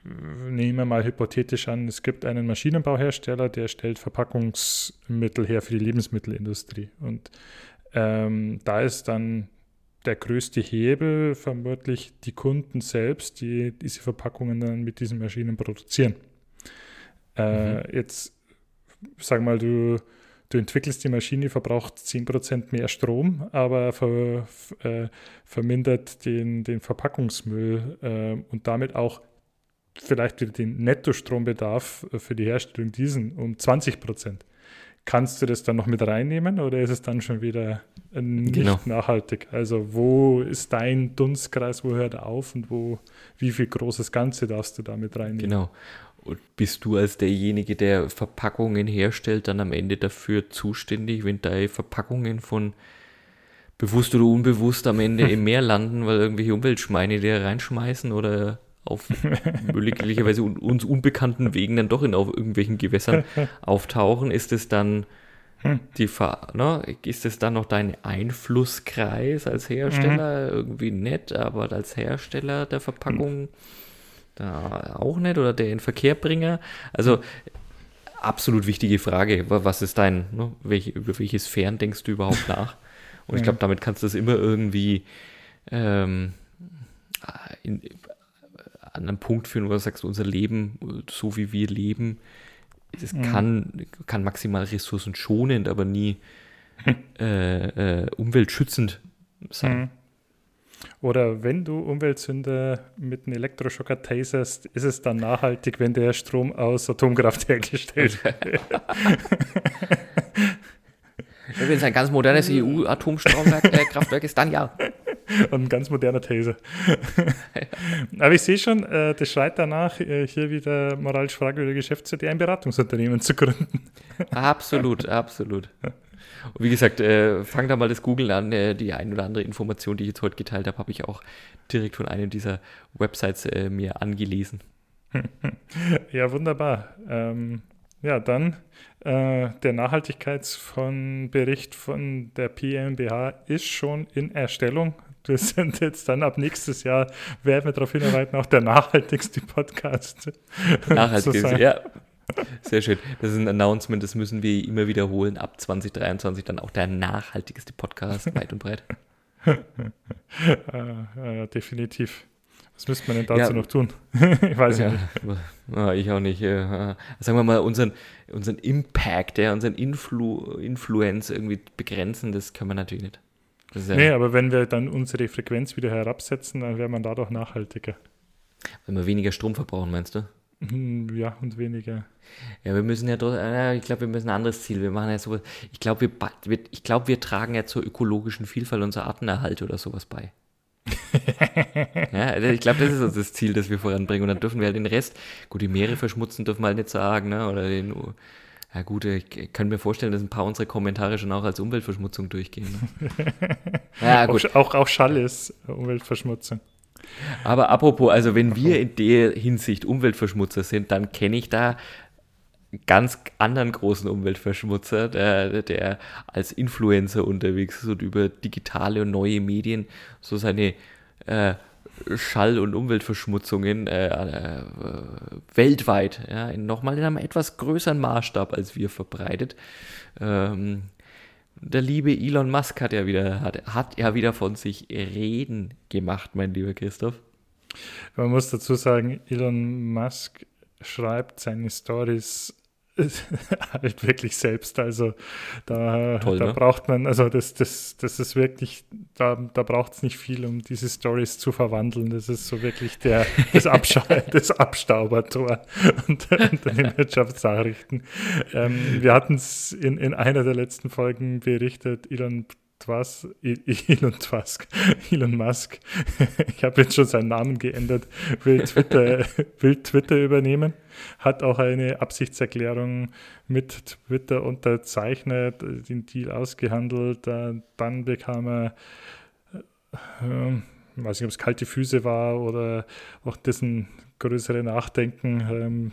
mhm. nehmen wir mal hypothetisch an, es gibt einen Maschinenbauhersteller, der stellt Verpackungsmittel her für die Lebensmittelindustrie. Und ähm, da ist dann der größte Hebel vermutlich die Kunden selbst, die diese Verpackungen dann mit diesen Maschinen produzieren. Äh, mhm. Jetzt sag mal, du, du entwickelst die Maschine, verbraucht 10% mehr Strom, aber ver, äh, vermindert den, den Verpackungsmüll äh, und damit auch vielleicht wieder den Nettostrombedarf für die Herstellung diesen um 20%. Kannst du das dann noch mit reinnehmen oder ist es dann schon wieder nicht genau. nachhaltig? Also wo ist dein Dunstkreis, wo hört er auf und wo, wie viel großes Ganze darfst du damit reinnehmen? Genau. Und bist du als derjenige, der Verpackungen herstellt, dann am Ende dafür zuständig, wenn deine Verpackungen von bewusst oder unbewusst am Ende im Meer landen, weil irgendwelche Umweltschmeine dir reinschmeißen oder auf möglicherweise uns unbekannten Wegen dann doch in auf irgendwelchen Gewässern auftauchen, ist es dann hm. die Ver ne, ist es dann noch dein Einflusskreis als Hersteller? Mhm. Irgendwie nett, aber als Hersteller der Verpackung. Mhm da auch nicht oder der in Verkehrbringer. Also absolut wichtige Frage. Was ist dein, ne, welche, über welche Sphären denkst du überhaupt nach? Und ich glaube, damit kannst du das immer irgendwie ähm, in, an einen Punkt führen, wo du sagst, unser Leben, so wie wir leben, es mhm. kann, kann maximal ressourcenschonend, aber nie äh, äh, umweltschützend sein. Oder wenn du Umweltsünder mit einem Elektroschocker taserst, ist es dann nachhaltig, wenn der Strom aus Atomkraft hergestellt wird? wenn es ein ganz modernes EU-Atomkraftwerk äh, ist, dann ja. Und ein ganz moderner Taser. Aber ich sehe schon, äh, das schreit danach, äh, hier wieder moralisch fragwürdige Geschäftsidee, ein Beratungsunternehmen zu gründen. Absolut, absolut. Und wie gesagt, äh, fang da mal das Google an. Äh, die ein oder andere Information, die ich jetzt heute geteilt habe, habe ich auch direkt von einem dieser Websites äh, mir angelesen. ja, wunderbar. Ähm, ja, dann äh, der Nachhaltigkeitsbericht von der PMBH ist schon in Erstellung. Wir sind jetzt dann ab nächstes Jahr, werden wir darauf hinarbeiten, auch der nachhaltigste Podcast. Nachhaltigste, ja. Sehr schön. Das ist ein Announcement, das müssen wir immer wiederholen. Ab 2023 dann auch der nachhaltigste Podcast weit und breit. äh, äh, definitiv. Was müsste man denn dazu ja. noch tun? ich weiß ja, nicht. Ich auch nicht. Sagen wir mal, unseren, unseren Impact, ja, unseren Influ Influence irgendwie begrenzen, das können wir natürlich nicht. Ja nee, aber wenn wir dann unsere Frequenz wieder herabsetzen, dann wäre man dadurch nachhaltiger. Wenn wir weniger Strom verbrauchen, meinst du? Hm, ja, und weniger. Ja, wir müssen ja, äh, ich glaube, wir müssen ein anderes Ziel. Wir machen ja sowas. Ich glaube, wir, wir, glaub, wir tragen ja zur ökologischen Vielfalt unserer Artenerhalt oder sowas bei. ja, also ich glaube, das ist uns das Ziel, das wir voranbringen. Und dann dürfen wir halt den Rest, gut, die Meere verschmutzen dürfen wir halt nicht sagen, ne? Oder den, ja gut, ich kann mir vorstellen, dass ein paar unserer Kommentare schon auch als Umweltverschmutzung durchgehen. Ne? ja, gut. Auch, auch, auch Schall ist Umweltverschmutzung. Aber apropos, also wenn wir in der Hinsicht Umweltverschmutzer sind, dann kenne ich da ganz anderen großen Umweltverschmutzer, der, der als Influencer unterwegs ist und über digitale und neue Medien so seine äh, Schall- und Umweltverschmutzungen äh, äh, weltweit, ja, nochmal in einem etwas größeren Maßstab als wir verbreitet. Ähm, der liebe Elon Musk hat ja wieder, hat, hat ja wieder von sich reden gemacht, mein lieber Christoph. Man muss dazu sagen, Elon Musk schreibt seine Stories halt wirklich selbst. Also da, Toll, da ne? braucht man, also das, das, das ist wirklich, da, da braucht es nicht viel, um diese Stories zu verwandeln. Das ist so wirklich der, das, Abscha das Abstaubertor unter, Wirtschaftsnachrichten. Ähm, wir hatten es in, in einer der letzten Folgen berichtet, Elon Twas, Elon Tusk, Elon Musk, ich habe jetzt schon seinen Namen geändert, will Twitter, will Twitter übernehmen, hat auch eine Absichtserklärung mit Twitter unterzeichnet, den Deal ausgehandelt, dann bekam er, äh, weiß nicht, ob es kalte Füße war oder auch dessen größere Nachdenken, ähm,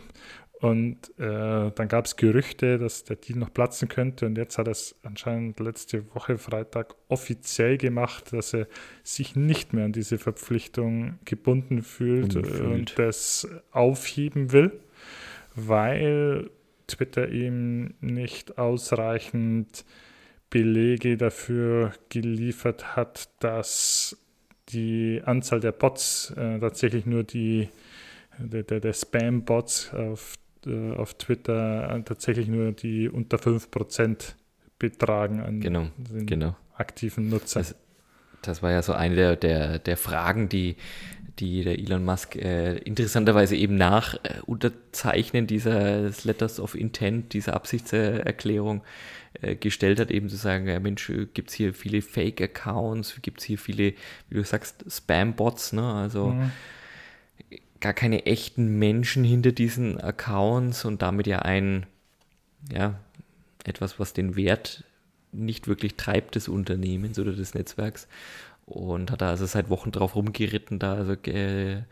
und äh, dann gab es Gerüchte, dass der Deal noch platzen könnte. Und jetzt hat er es anscheinend letzte Woche Freitag offiziell gemacht, dass er sich nicht mehr an diese Verpflichtung gebunden fühlt Ungefühlt. und das aufheben will, weil Twitter ihm nicht ausreichend Belege dafür geliefert hat, dass die Anzahl der Bots äh, tatsächlich nur die der, der, der Spam-Bots auf äh, auf Twitter tatsächlich nur die unter 5% betragen an genau, den genau. aktiven Nutzern. Das, das, war ja so eine der, der, der Fragen, die, die der Elon Musk äh, interessanterweise eben nach äh, Unterzeichnen dieser Letters of Intent, dieser Absichtserklärung äh, gestellt hat, eben zu sagen, ja Mensch, gibt es hier viele Fake-Accounts, gibt es hier viele, wie du sagst, Spam-Bots, ne? Also mhm gar keine echten Menschen hinter diesen Accounts und damit ja ein, ja, etwas, was den Wert nicht wirklich treibt des Unternehmens oder des Netzwerks. Und hat da also seit Wochen drauf rumgeritten, da also äh,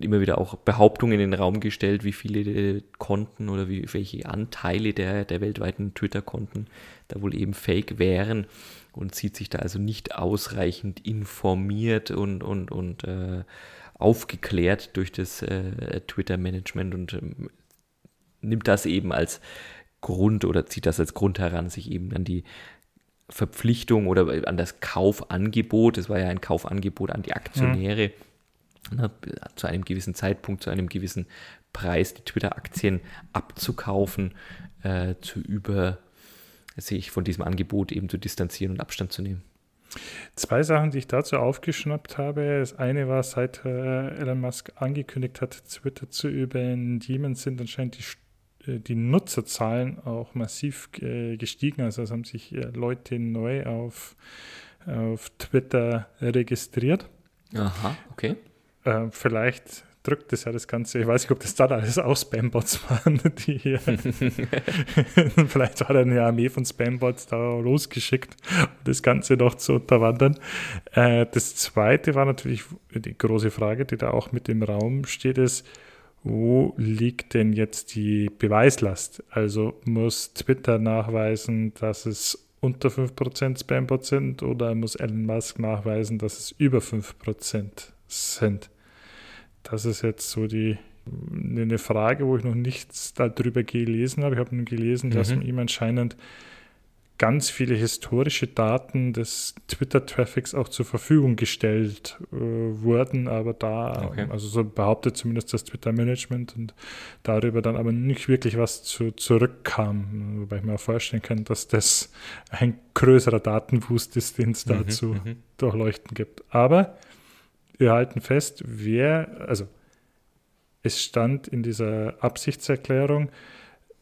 immer wieder auch Behauptungen in den Raum gestellt, wie viele Konten oder wie, welche Anteile der, der weltweiten Twitter-Konten da wohl eben fake wären. Und sieht sich da also nicht ausreichend informiert und, und, und äh, aufgeklärt durch das äh, Twitter-Management und ähm, nimmt das eben als Grund oder zieht das als Grund heran, sich eben an die Verpflichtung oder an das Kaufangebot, es war ja ein Kaufangebot an die Aktionäre, mhm. ne, zu einem gewissen Zeitpunkt, zu einem gewissen Preis die Twitter-Aktien abzukaufen, äh, zu über, sich von diesem Angebot eben zu distanzieren und Abstand zu nehmen. Zwei Sachen, die ich dazu aufgeschnappt habe. Das eine war, seit äh, Elon Musk angekündigt hat, Twitter zu übernehmen, sind anscheinend die, die Nutzerzahlen auch massiv äh, gestiegen. Also es haben sich Leute neu auf auf Twitter registriert. Aha, okay. Äh, vielleicht drückt es ja das Ganze. Ich weiß nicht, ob das dann alles auch Spambots waren, die hier. vielleicht war da eine Armee von Spambots da losgeschickt, um das Ganze noch zu unterwandern. Äh, das zweite war natürlich die große Frage, die da auch mit im Raum steht, ist, wo liegt denn jetzt die Beweislast? Also muss Twitter nachweisen, dass es unter 5% Spambots sind oder muss Elon Musk nachweisen, dass es über 5% sind? Das ist jetzt so die eine Frage, wo ich noch nichts darüber gelesen habe. Ich habe nur gelesen, dass mhm. ihm anscheinend ganz viele historische Daten des Twitter-Traffics auch zur Verfügung gestellt äh, wurden, aber da, okay. also so behauptet zumindest das Twitter-Management und darüber dann aber nicht wirklich was zu, zurückkam, wobei ich mir auch vorstellen kann, dass das ein größerer Datenwust ist, den es da zu mhm. durchleuchten gibt. Aber wir halten fest, wer, also es stand in dieser Absichtserklärung,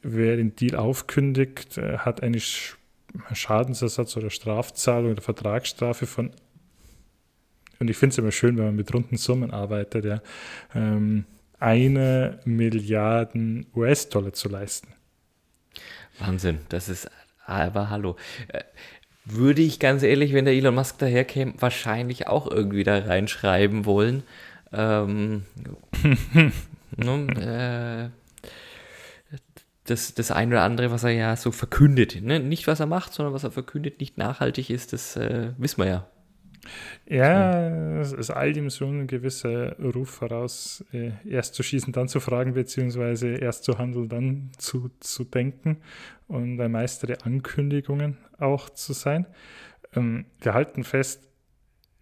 wer den Deal aufkündigt, äh, hat eine Schadensersatz oder Strafzahlung oder Vertragsstrafe von, und ich finde es immer schön, wenn man mit runden Summen arbeitet, ja, ähm, eine Milliarden US-Dollar zu leisten. Wahnsinn, das ist aber hallo. Äh, würde ich ganz ehrlich, wenn der Elon Musk daherkäme, wahrscheinlich auch irgendwie da reinschreiben wollen. Ähm, ne, äh, das, das eine oder andere, was er ja so verkündet. Ne? Nicht, was er macht, sondern was er verkündet, nicht nachhaltig ist, das äh, wissen wir ja. Ja, es, es eilt ihm so ein gewisser Ruf voraus, äh, erst zu schießen, dann zu fragen, beziehungsweise erst zu handeln, dann zu, zu denken und ein Meister der Ankündigungen auch zu sein. Ähm, wir halten fest,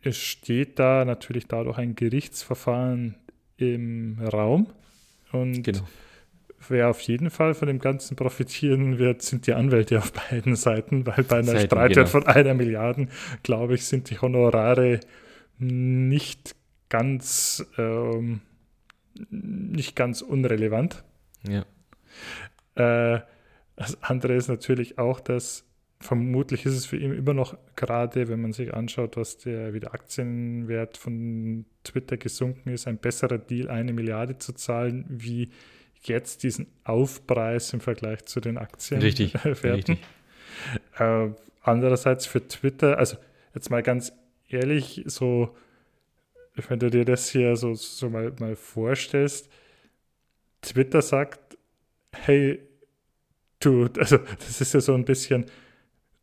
es steht da natürlich dadurch ein Gerichtsverfahren im Raum und genau wer auf jeden Fall von dem Ganzen profitieren wird, sind die Anwälte auf beiden Seiten, weil bei einer Seiten, Streitwert genau. von einer Milliarde, glaube ich, sind die Honorare nicht ganz, ähm, nicht ganz unrelevant. Ja. Äh, das andere ist natürlich auch, dass vermutlich ist es für ihn immer noch gerade, wenn man sich anschaut, was der wieder Aktienwert von Twitter gesunken ist, ein besserer Deal, eine Milliarde zu zahlen, wie jetzt diesen Aufpreis im Vergleich zu den Aktien richtig. Richtig. Äh, andererseits für Twitter, also jetzt mal ganz ehrlich, so, wenn du dir das hier so, so mal, mal vorstellst, Twitter sagt, hey, du, also das ist ja so ein bisschen,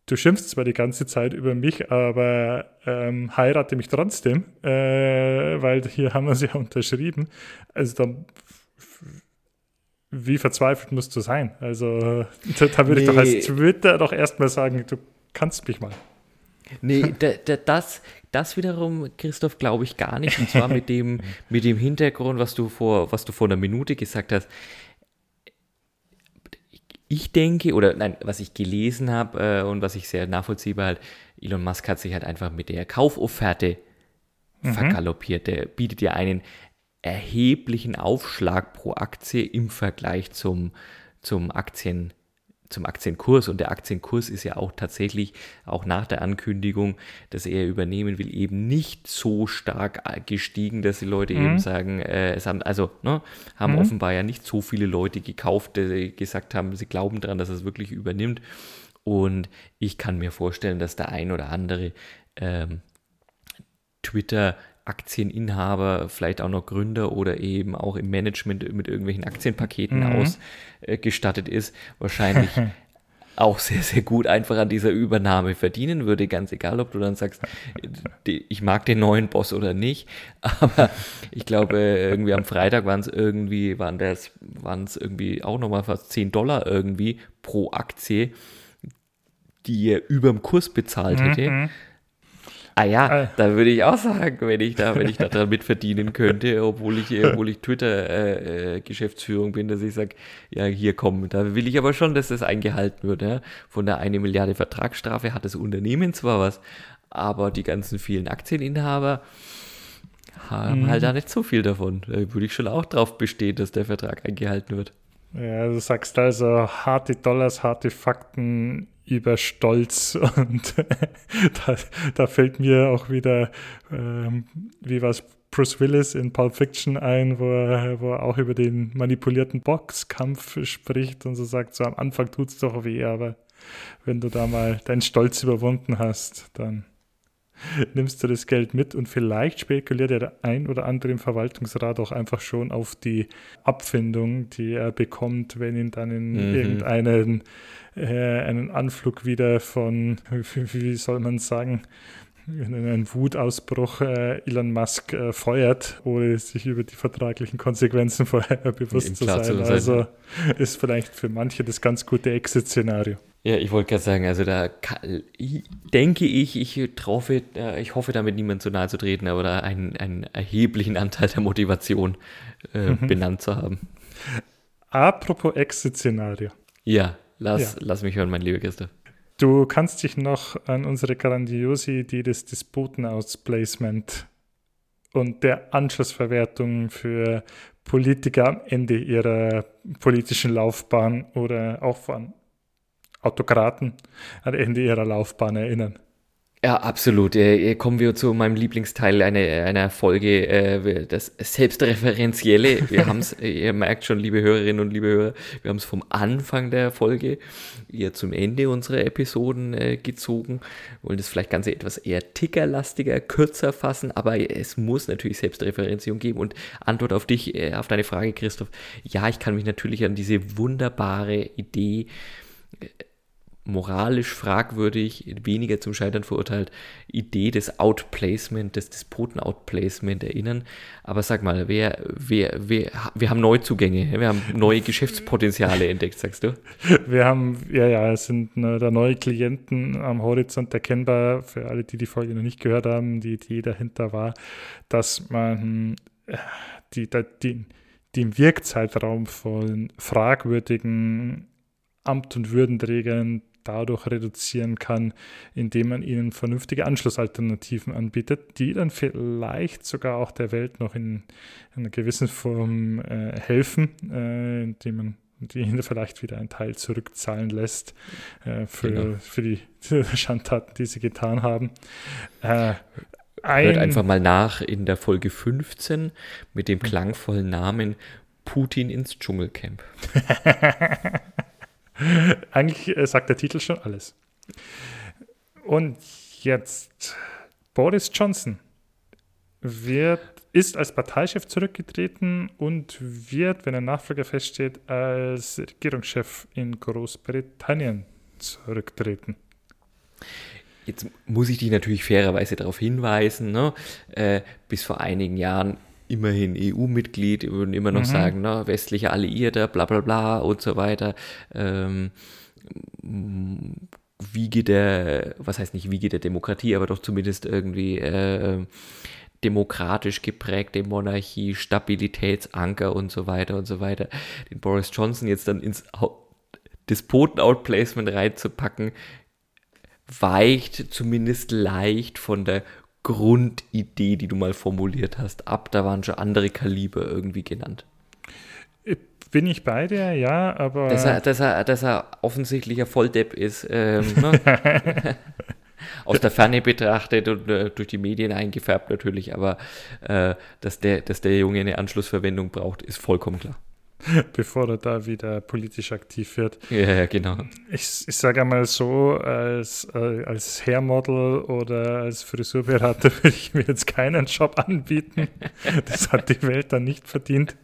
du schimpfst zwar die ganze Zeit über mich, aber ähm, heirate mich trotzdem, äh, weil hier haben wir sie ja unterschrieben. Also dann wie verzweifelt musst du sein? Also, da, da würde nee. ich doch als Twitter doch erstmal sagen, du kannst mich mal. Nee, das, das wiederum, Christoph, glaube ich gar nicht. Und zwar mit dem, mit dem Hintergrund, was du, vor, was du vor einer Minute gesagt hast. Ich denke, oder nein, was ich gelesen habe äh, und was ich sehr nachvollziehbar halt, Elon Musk hat sich halt einfach mit der Kaufofferte mhm. vergaloppiert. Der bietet ja einen erheblichen Aufschlag pro Aktie im Vergleich zum, zum Aktien zum Aktienkurs und der Aktienkurs ist ja auch tatsächlich auch nach der Ankündigung, dass er übernehmen will, eben nicht so stark gestiegen, dass die Leute mhm. eben sagen, äh, es haben also ne, haben mhm. offenbar ja nicht so viele Leute gekauft, die gesagt haben, sie glauben daran, dass es wirklich übernimmt und ich kann mir vorstellen, dass der ein oder andere ähm, Twitter Aktieninhaber, vielleicht auch noch Gründer oder eben auch im Management mit irgendwelchen Aktienpaketen mhm. ausgestattet ist, wahrscheinlich auch sehr, sehr gut einfach an dieser Übernahme verdienen würde, ganz egal, ob du dann sagst, ich mag den neuen Boss oder nicht, aber ich glaube, irgendwie am Freitag waren es irgendwie, waren das, waren es irgendwie auch nochmal fast 10 Dollar irgendwie pro Aktie, die er über dem Kurs bezahlt hätte. Mhm. Ah ja, ah. da würde ich auch sagen, wenn ich da, wenn ich da damit verdienen könnte, obwohl ich, obwohl ich Twitter-Geschäftsführung äh, bin, dass ich sage, ja, hier komm, da will ich aber schon, dass das eingehalten wird. Ja? Von der eine Milliarde Vertragsstrafe hat das Unternehmen zwar was, aber die ganzen vielen Aktieninhaber haben mhm. halt da nicht so viel davon. Da würde ich schon auch drauf bestehen, dass der Vertrag eingehalten wird. Ja, du sagst also harte Dollars, harte Fakten über Stolz und da, da, fällt mir auch wieder, ähm, wie was Bruce Willis in Pulp Fiction ein, wo er, wo er auch über den manipulierten Boxkampf spricht und so sagt, so am Anfang tut es doch weh, aber wenn du da mal deinen Stolz überwunden hast, dann nimmst du das Geld mit und vielleicht spekuliert ja der ein oder andere im Verwaltungsrat auch einfach schon auf die Abfindung, die er bekommt, wenn ihn dann in mhm. irgendeinen äh, einen Anflug wieder von, wie soll man sagen, in einen Wutausbruch äh, Elon Musk äh, feuert, ohne sich über die vertraglichen Konsequenzen vorher bewusst zu sein. zu sein. Also ist vielleicht für manche das ganz gute Exit-Szenario. Ja, ich wollte gerade sagen, also da kann, denke ich, ich traufe, äh, ich hoffe damit niemand zu nahe zu treten, aber da einen, einen erheblichen Anteil der Motivation äh, mhm. benannt zu haben. Apropos Exit-Szenario. Ja, lass, ja. lass mich hören, mein lieber Christoph. Du kannst dich noch an unsere grandiose Idee des Despoten-Outplacement und der Anschlussverwertung für Politiker am Ende ihrer politischen Laufbahn oder auch von Autokraten am Ende ihrer Laufbahn erinnern. Ja, absolut. Äh, kommen wir zu meinem Lieblingsteil einer, einer Folge, äh, das Selbstreferenzielle. Wir haben es, ihr merkt schon, liebe Hörerinnen und liebe Hörer, wir haben es vom Anfang der Folge eher zum Ende unserer Episoden äh, gezogen. Wollen das vielleicht ganz etwas eher tickerlastiger, kürzer fassen, aber es muss natürlich Selbstreferenzierung geben. Und Antwort auf dich, äh, auf deine Frage, Christoph. Ja, ich kann mich natürlich an diese wunderbare Idee äh, moralisch fragwürdig, weniger zum Scheitern verurteilt, Idee des Outplacement, des Despoten-Outplacement erinnern. Aber sag mal, wer, wer, wer, wir haben Neuzugänge, wir haben neue Geschäftspotenziale entdeckt, sagst du? Wir haben, ja, ja, es sind ne, da neue Klienten am Horizont erkennbar, für alle, die die Folge noch nicht gehört haben, die Idee dahinter war, dass man die, die, den Wirkzeitraum von fragwürdigen Amt- und Würdenträgern dadurch reduzieren kann, indem man ihnen vernünftige Anschlussalternativen anbietet, die dann vielleicht sogar auch der Welt noch in, einer gewissen Form äh, helfen, äh, indem man die vielleicht wieder einen Teil zurückzahlen lässt äh, für, genau. für die Schandtaten, die sie getan haben. Äh, Hört einfach mal nach in der Folge 15 mit dem klangvollen Namen Putin ins Dschungelcamp. Eigentlich äh, sagt der Titel schon alles. Und jetzt Boris Johnson wird, ist als Parteichef zurückgetreten und wird, wenn ein Nachfolger feststeht, als Regierungschef in Großbritannien zurücktreten. Jetzt muss ich dich natürlich fairerweise darauf hinweisen, ne? äh, bis vor einigen Jahren immerhin EU-Mitglied, würden immer noch mhm. sagen, ne, westliche Alliierte, bla bla bla und so weiter. Ähm, Wiege der, was heißt nicht Wiege der Demokratie, aber doch zumindest irgendwie äh, demokratisch geprägte Monarchie, Stabilitätsanker und so weiter und so weiter. Den Boris Johnson jetzt dann ins Despoten-Outplacement reinzupacken, weicht zumindest leicht von der Grundidee, die du mal formuliert hast, ab. Da waren schon andere Kaliber irgendwie genannt. Bin ich bei dir, ja, aber. Dass er, dass er, dass er offensichtlich ein Volldepp ist. Ähm, ne? Aus der Ferne betrachtet und äh, durch die Medien eingefärbt natürlich, aber äh, dass, der, dass der Junge eine Anschlussverwendung braucht, ist vollkommen klar. bevor er da wieder politisch aktiv wird. Ja, ja genau. Ich, ich sage einmal so, als, äh, als Hairmodel oder als Friseurberater würde ich mir jetzt keinen Job anbieten. Das hat die Welt dann nicht verdient.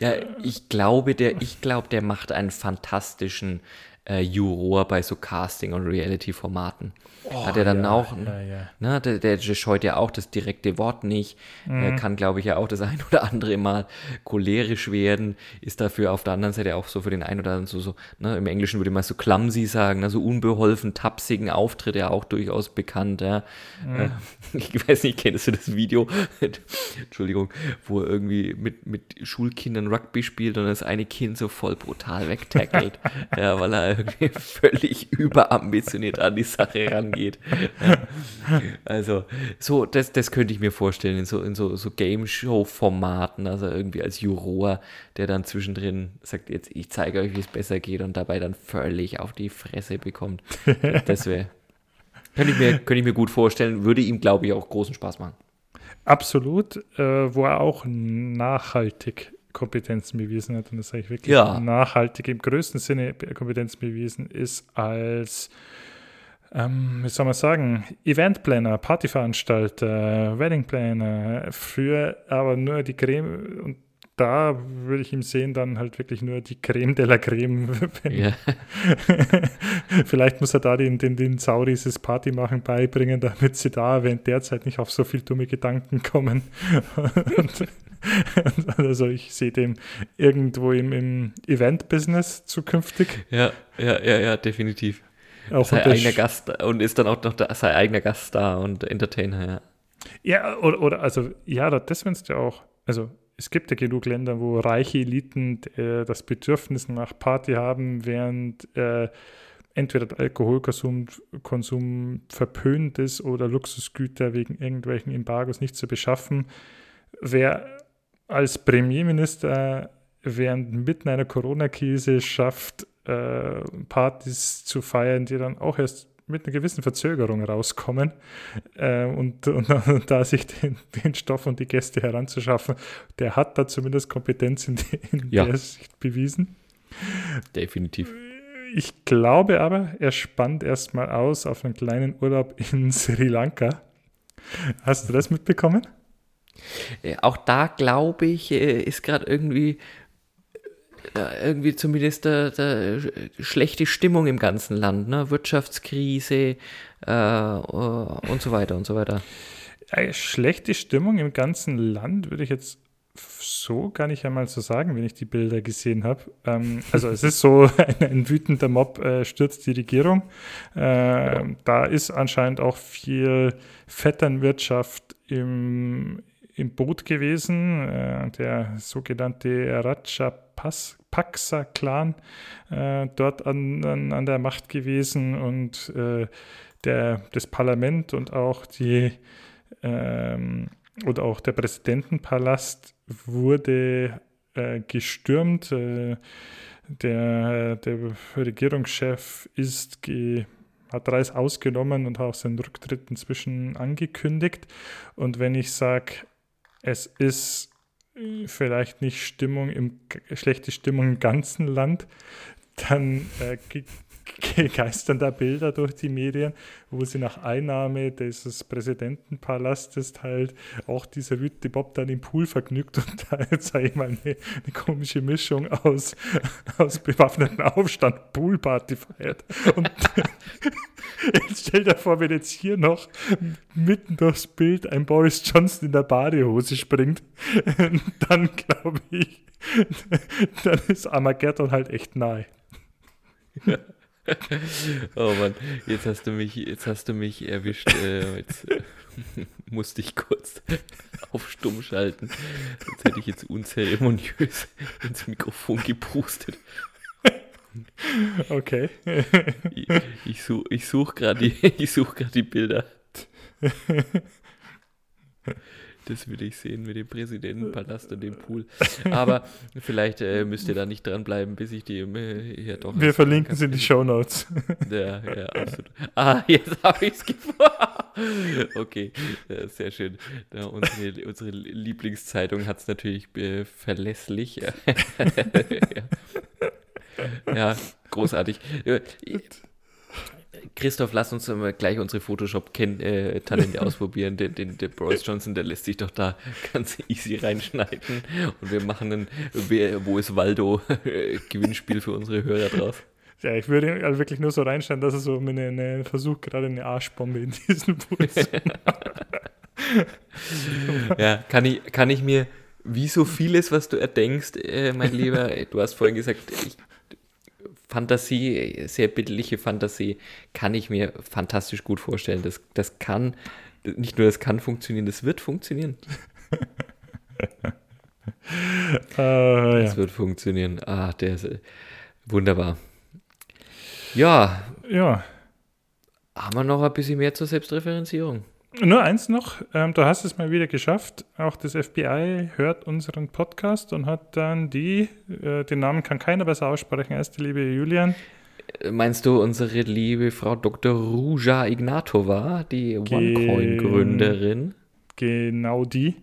ja, ich glaube, der, ich glaube, der macht einen fantastischen äh, Juror bei so Casting- und Reality-Formaten. Oh, Hat er dann ja, auch, ja, ja. Ne, der, der, scheut ja auch das direkte Wort nicht, mhm. er kann, glaube ich, ja auch das ein oder andere Mal cholerisch werden, ist dafür auf der anderen Seite auch so für den einen oder anderen so, so ne, im Englischen würde man so clumsy sagen, ne, so unbeholfen, tapsigen Auftritt ja auch durchaus bekannt. Ja. Mhm. Äh, ich weiß nicht, kennst du das Video? Entschuldigung, wo er irgendwie mit, mit Schulkindern Rugby spielt und das eine Kind so voll brutal wegtackelt, ja, weil er irgendwie völlig überambitioniert an die Sache rangeht. Also, so, das, das könnte ich mir vorstellen, in so, in so, so Game-Show-Formaten, also irgendwie als Juror, der dann zwischendrin sagt, jetzt, ich zeige euch, wie es besser geht und dabei dann völlig auf die Fresse bekommt. Das wäre, könnte ich, mir, könnte ich mir gut vorstellen, würde ihm, glaube ich, auch großen Spaß machen. Absolut, äh, wo er auch nachhaltig Kompetenzen bewiesen hat, und das sage ich wirklich Ja. nachhaltig im größten Sinne Kompetenzen bewiesen ist als, ähm, wie soll man sagen, Eventplaner, Partyveranstalter, Weddingplaner, früher aber nur die Creme und da würde ich ihm sehen, dann halt wirklich nur die Creme de la Creme. Ja. Vielleicht muss er da den, den, den Sauris das Partymachen beibringen, damit sie da während der Zeit nicht auf so viel dumme Gedanken kommen. Und, also ich sehe den irgendwo im, im Event-Business zukünftig. Ja, ja, ja, ja, definitiv. Auch Sein eigener Gast und ist dann auch noch da, sein eigener Gast da und Entertainer, ja. Ja, oder, oder also, ja, das findest du auch. Also, es gibt ja genug Länder, wo reiche Eliten äh, das Bedürfnis nach Party haben, während äh, entweder der Alkoholkonsum Konsum verpönt ist oder Luxusgüter wegen irgendwelchen Embargos nicht zu beschaffen. Wer als Premierminister während mitten einer Corona-Krise schafft, äh, Partys zu feiern, die dann auch erst mit einer gewissen Verzögerung rauskommen äh, und, und, und da sich den, den Stoff und die Gäste heranzuschaffen, der hat da zumindest Kompetenz in, in Ja. der Sicht bewiesen. Definitiv. Ich glaube aber, er spannt erstmal aus auf einen kleinen Urlaub in Sri Lanka. Hast du das mitbekommen? Äh, Auch da glaube ich, äh, ist gerade irgendwie äh, irgendwie zumindest der, der schlechte Stimmung im ganzen Land, ne? Wirtschaftskrise äh, und so weiter und so weiter. Schlechte Stimmung im ganzen Land würde ich jetzt so gar nicht einmal so sagen, wenn ich die Bilder gesehen habe. Ähm, also es ist so, ein, ein wütender Mob äh, stürzt die Regierung. Äh, Da ist anscheinend auch viel Vetternwirtschaft im, im Boot gewesen. Äh, der sogenannte Rajapaksa-Clan äh, dort an, an, an der Macht gewesen und äh, der, das Parlament und auch die ähm, oder auch der Präsidentenpalast wurde äh, gestürmt. Äh, der, der Regierungschef ist ge, hat Reis ausgenommen und hat auch seinen Rücktritt inzwischen angekündigt. Und wenn ich sage, es ist äh, vielleicht nicht Stimmung im, schlechte Stimmung im ganzen Land, dann äh, geistern da Bilder durch die Medien, wo sie nach Einnahme dieses Präsidentenpalastes halt auch dieser wütende Bob dann im Pool vergnügt und da jetzt sage ich mal eine, eine komische Mischung aus, aus bewaffneten Aufstand Poolparty feiert. Und jetzt stell dir vor, wenn jetzt hier noch mitten durchs Bild ein Boris Johnson in der Badehose springt, dann glaube ich, dann ist Armageddon halt echt nahe. Oh Mann, jetzt hast du mich, jetzt hast du mich erwischt. Äh, jetzt äh, musste ich kurz auf Stumm schalten. Sonst hätte ich jetzt unzeremoniös ins Mikrofon geprustet. Okay. Ich, ich suche ich such gerade die, ich such die Bilder. Das will ich sehen mit dem Präsidentenpalast und dem Pool. Aber vielleicht äh, müsst ihr da nicht dranbleiben, bis ich die äh, hier doch. Wir verlinken sie in die Show Notes. Ja, ja, absolut. Ah, jetzt habe ich es gefunden. Okay, ja, sehr schön. Ja, unsere, unsere Lieblingszeitung hat es natürlich äh, verlässlich. ja. ja, großartig. Christoph, lass uns mal gleich unsere Photoshop-Talente ausprobieren. Den, den, der Boris Johnson, der lässt sich doch da ganz easy reinschneiden. Und wir machen ein Wer- Wo ist Waldo? Gewinnspiel für unsere Hörer draus. Ja, ich würde also wirklich nur so reinstellen, dass er so eine, eine versucht, gerade eine Arschbombe in diesen Pool zu Ja, kann ich, kann ich mir, wie so vieles, was du erdenkst, äh, mein Lieber, du hast vorhin gesagt, ich, Fantasie, sehr bildliche Fantasie, kann ich mir fantastisch gut vorstellen. Das, das kann, nicht nur das kann funktionieren, das wird funktionieren. äh, ja. Das wird funktionieren. Ah, der ist äh, wunderbar. Ja, Ja, haben wir noch ein bisschen mehr zur Selbstreferenzierung. Nur eins noch, ähm, du hast es mal wieder geschafft. Auch das FBI hört unseren Podcast und hat dann die, äh, den Namen kann keiner besser aussprechen als die liebe Julian. Meinst du unsere liebe Frau Dr. Ruja Ignatova, die OneCoin-Gründerin? Genau die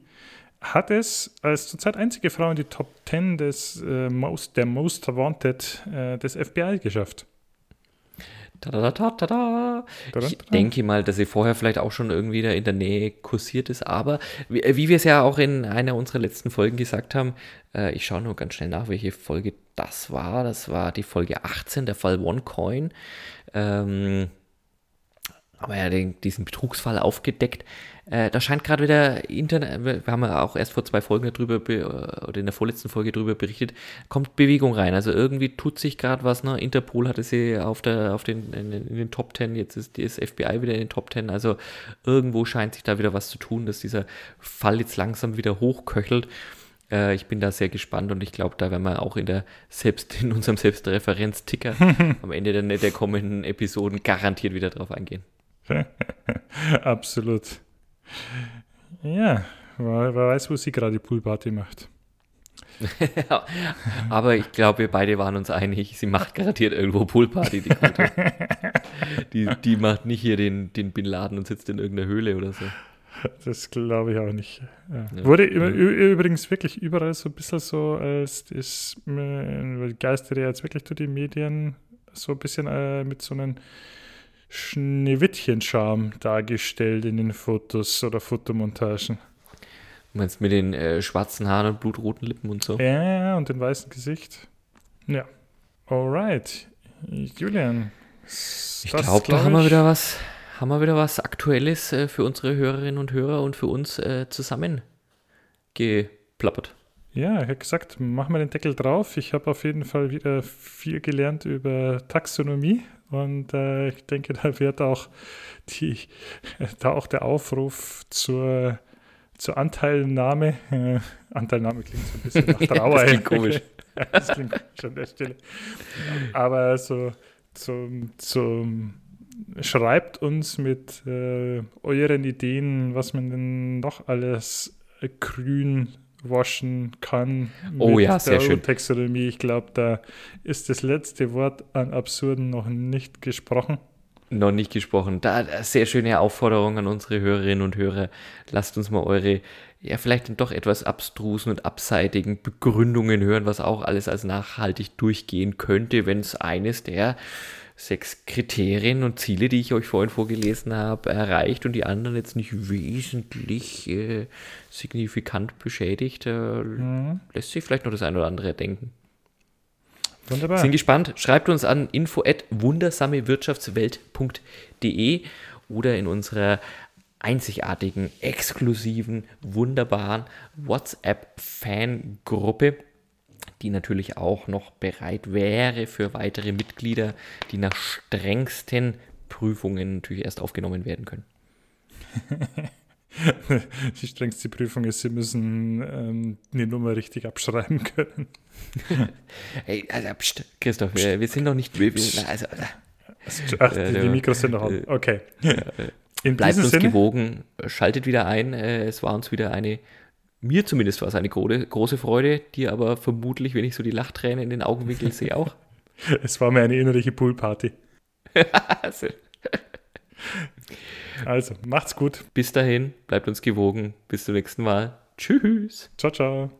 hat es als zurzeit einzige Frau in die Top 10 des, äh, most, der Most Wanted äh, des FBI geschafft. Ich denke mal, dass sie vorher vielleicht auch schon irgendwie da in der Nähe kursiert ist, aber wie, äh, wie wir es ja auch in einer unserer letzten Folgen gesagt haben, äh, ich schaue nur ganz schnell nach, welche Folge das war. Das war die Folge 18, der Fall OneCoin. Ähm, aber ja den, diesen Betrugsfall aufgedeckt. Äh, da scheint gerade wieder Internet, wir haben ja auch erst vor zwei Folgen darüber, oder in der vorletzten Folge darüber berichtet, kommt Bewegung rein. Also irgendwie tut sich gerade was. Ne? Interpol hatte sie auf, der, auf den, in, in den Top Ten, jetzt ist das FBI wieder in den Top Ten. Also irgendwo scheint sich da wieder was zu tun, dass dieser Fall jetzt langsam wieder hochköchelt. Äh, ich bin da sehr gespannt und ich glaube, da werden wir auch in der selbst in unserem Selbstreferenz-Ticker am Ende der, der kommenden Episoden garantiert wieder drauf eingehen. Absolut. Ja, wer, weiß, wo sie gerade die Poolparty macht. Aber ich glaube, wir beide waren uns einig, sie macht garantiert irgendwo Poolparty, die Gute. die, die macht nicht hier den, den Bin Laden und sitzt in irgendeiner Höhle oder so. Das glaube ich auch nicht. Ja. Ja. Wurde ja. übrigens wirklich überall so ein bisschen so, als das äh, geistert jetzt wirklich durch die Medien so ein bisschen äh, mit so einem Schneewittchen-Charme dargestellt in den Fotos oder Fotomontagen. Du meinst mit den äh, schwarzen Haaren und blutroten Lippen und so? Ja, und dem weißen Gesicht. Ja. Alright. Julian. Ich glaube, da haben wir wieder was, haben wir wieder was Aktuelles äh, für unsere Hörerinnen und Hörer und für uns äh, zusammengeplappert. Ja, ich habe gesagt, machen wir den Deckel drauf. Ich habe auf jeden Fall wieder viel gelernt über Taxonomie und äh, ich denke, da wird auch, die, da auch der Aufruf zur, zur Anteilnahme, äh, Anteilnahme klingt so ein bisschen nach Trauer. das klingt komisch. das klingt komisch an der Stelle. Aber so zum, zum schreibt uns mit äh, euren Ideen, was man denn noch alles grün waschen kann. Oh ja, sehr schön. Taxonomie. Ich glaube, da ist das letzte Wort an Absurden noch nicht gesprochen. Noch nicht gesprochen. Da sehr schöne Aufforderung an unsere Hörerinnen und Hörer. Lasst uns mal eure, ja, vielleicht doch etwas abstrusen und abseitigen Begründungen hören, was auch alles als nachhaltig durchgehen könnte, wenn es eines der sechs Kriterien und Ziele, die ich euch vorhin vorgelesen habe, erreicht und die anderen jetzt nicht wesentlich äh, signifikant beschädigt, äh, mhm. lässt sich vielleicht noch das eine oder andere denken. Wunderbar. Sind gespannt. Schreibt uns an info at wundersamewirtschaftswelt.de oder in unserer einzigartigen, exklusiven, wunderbaren WhatsApp-Fangruppe die natürlich auch noch bereit wäre für weitere Mitglieder, die nach strengsten Prüfungen natürlich erst aufgenommen werden können. die strengste Prüfung ist, sie müssen ähm, eine Nummer richtig abschreiben können. hey, also, pst, Christoph, pst, wir, wir, sind noch nicht. Wir, also, Ach, die, die Mikros sind noch an. Okay. In Bleibt uns Sinne? gewogen, schaltet wieder ein. Äh, es war uns wieder eine mir zumindest war es eine große, große Freude, dir aber vermutlich, wenn ich so die Lachträne in den Augenwinkeln sehe, auch. es war mir eine innerliche Poolparty. also, macht's gut. Bis dahin, bleibt uns gewogen. Bis zum nächsten Mal. Tschüss. Ciao, ciao.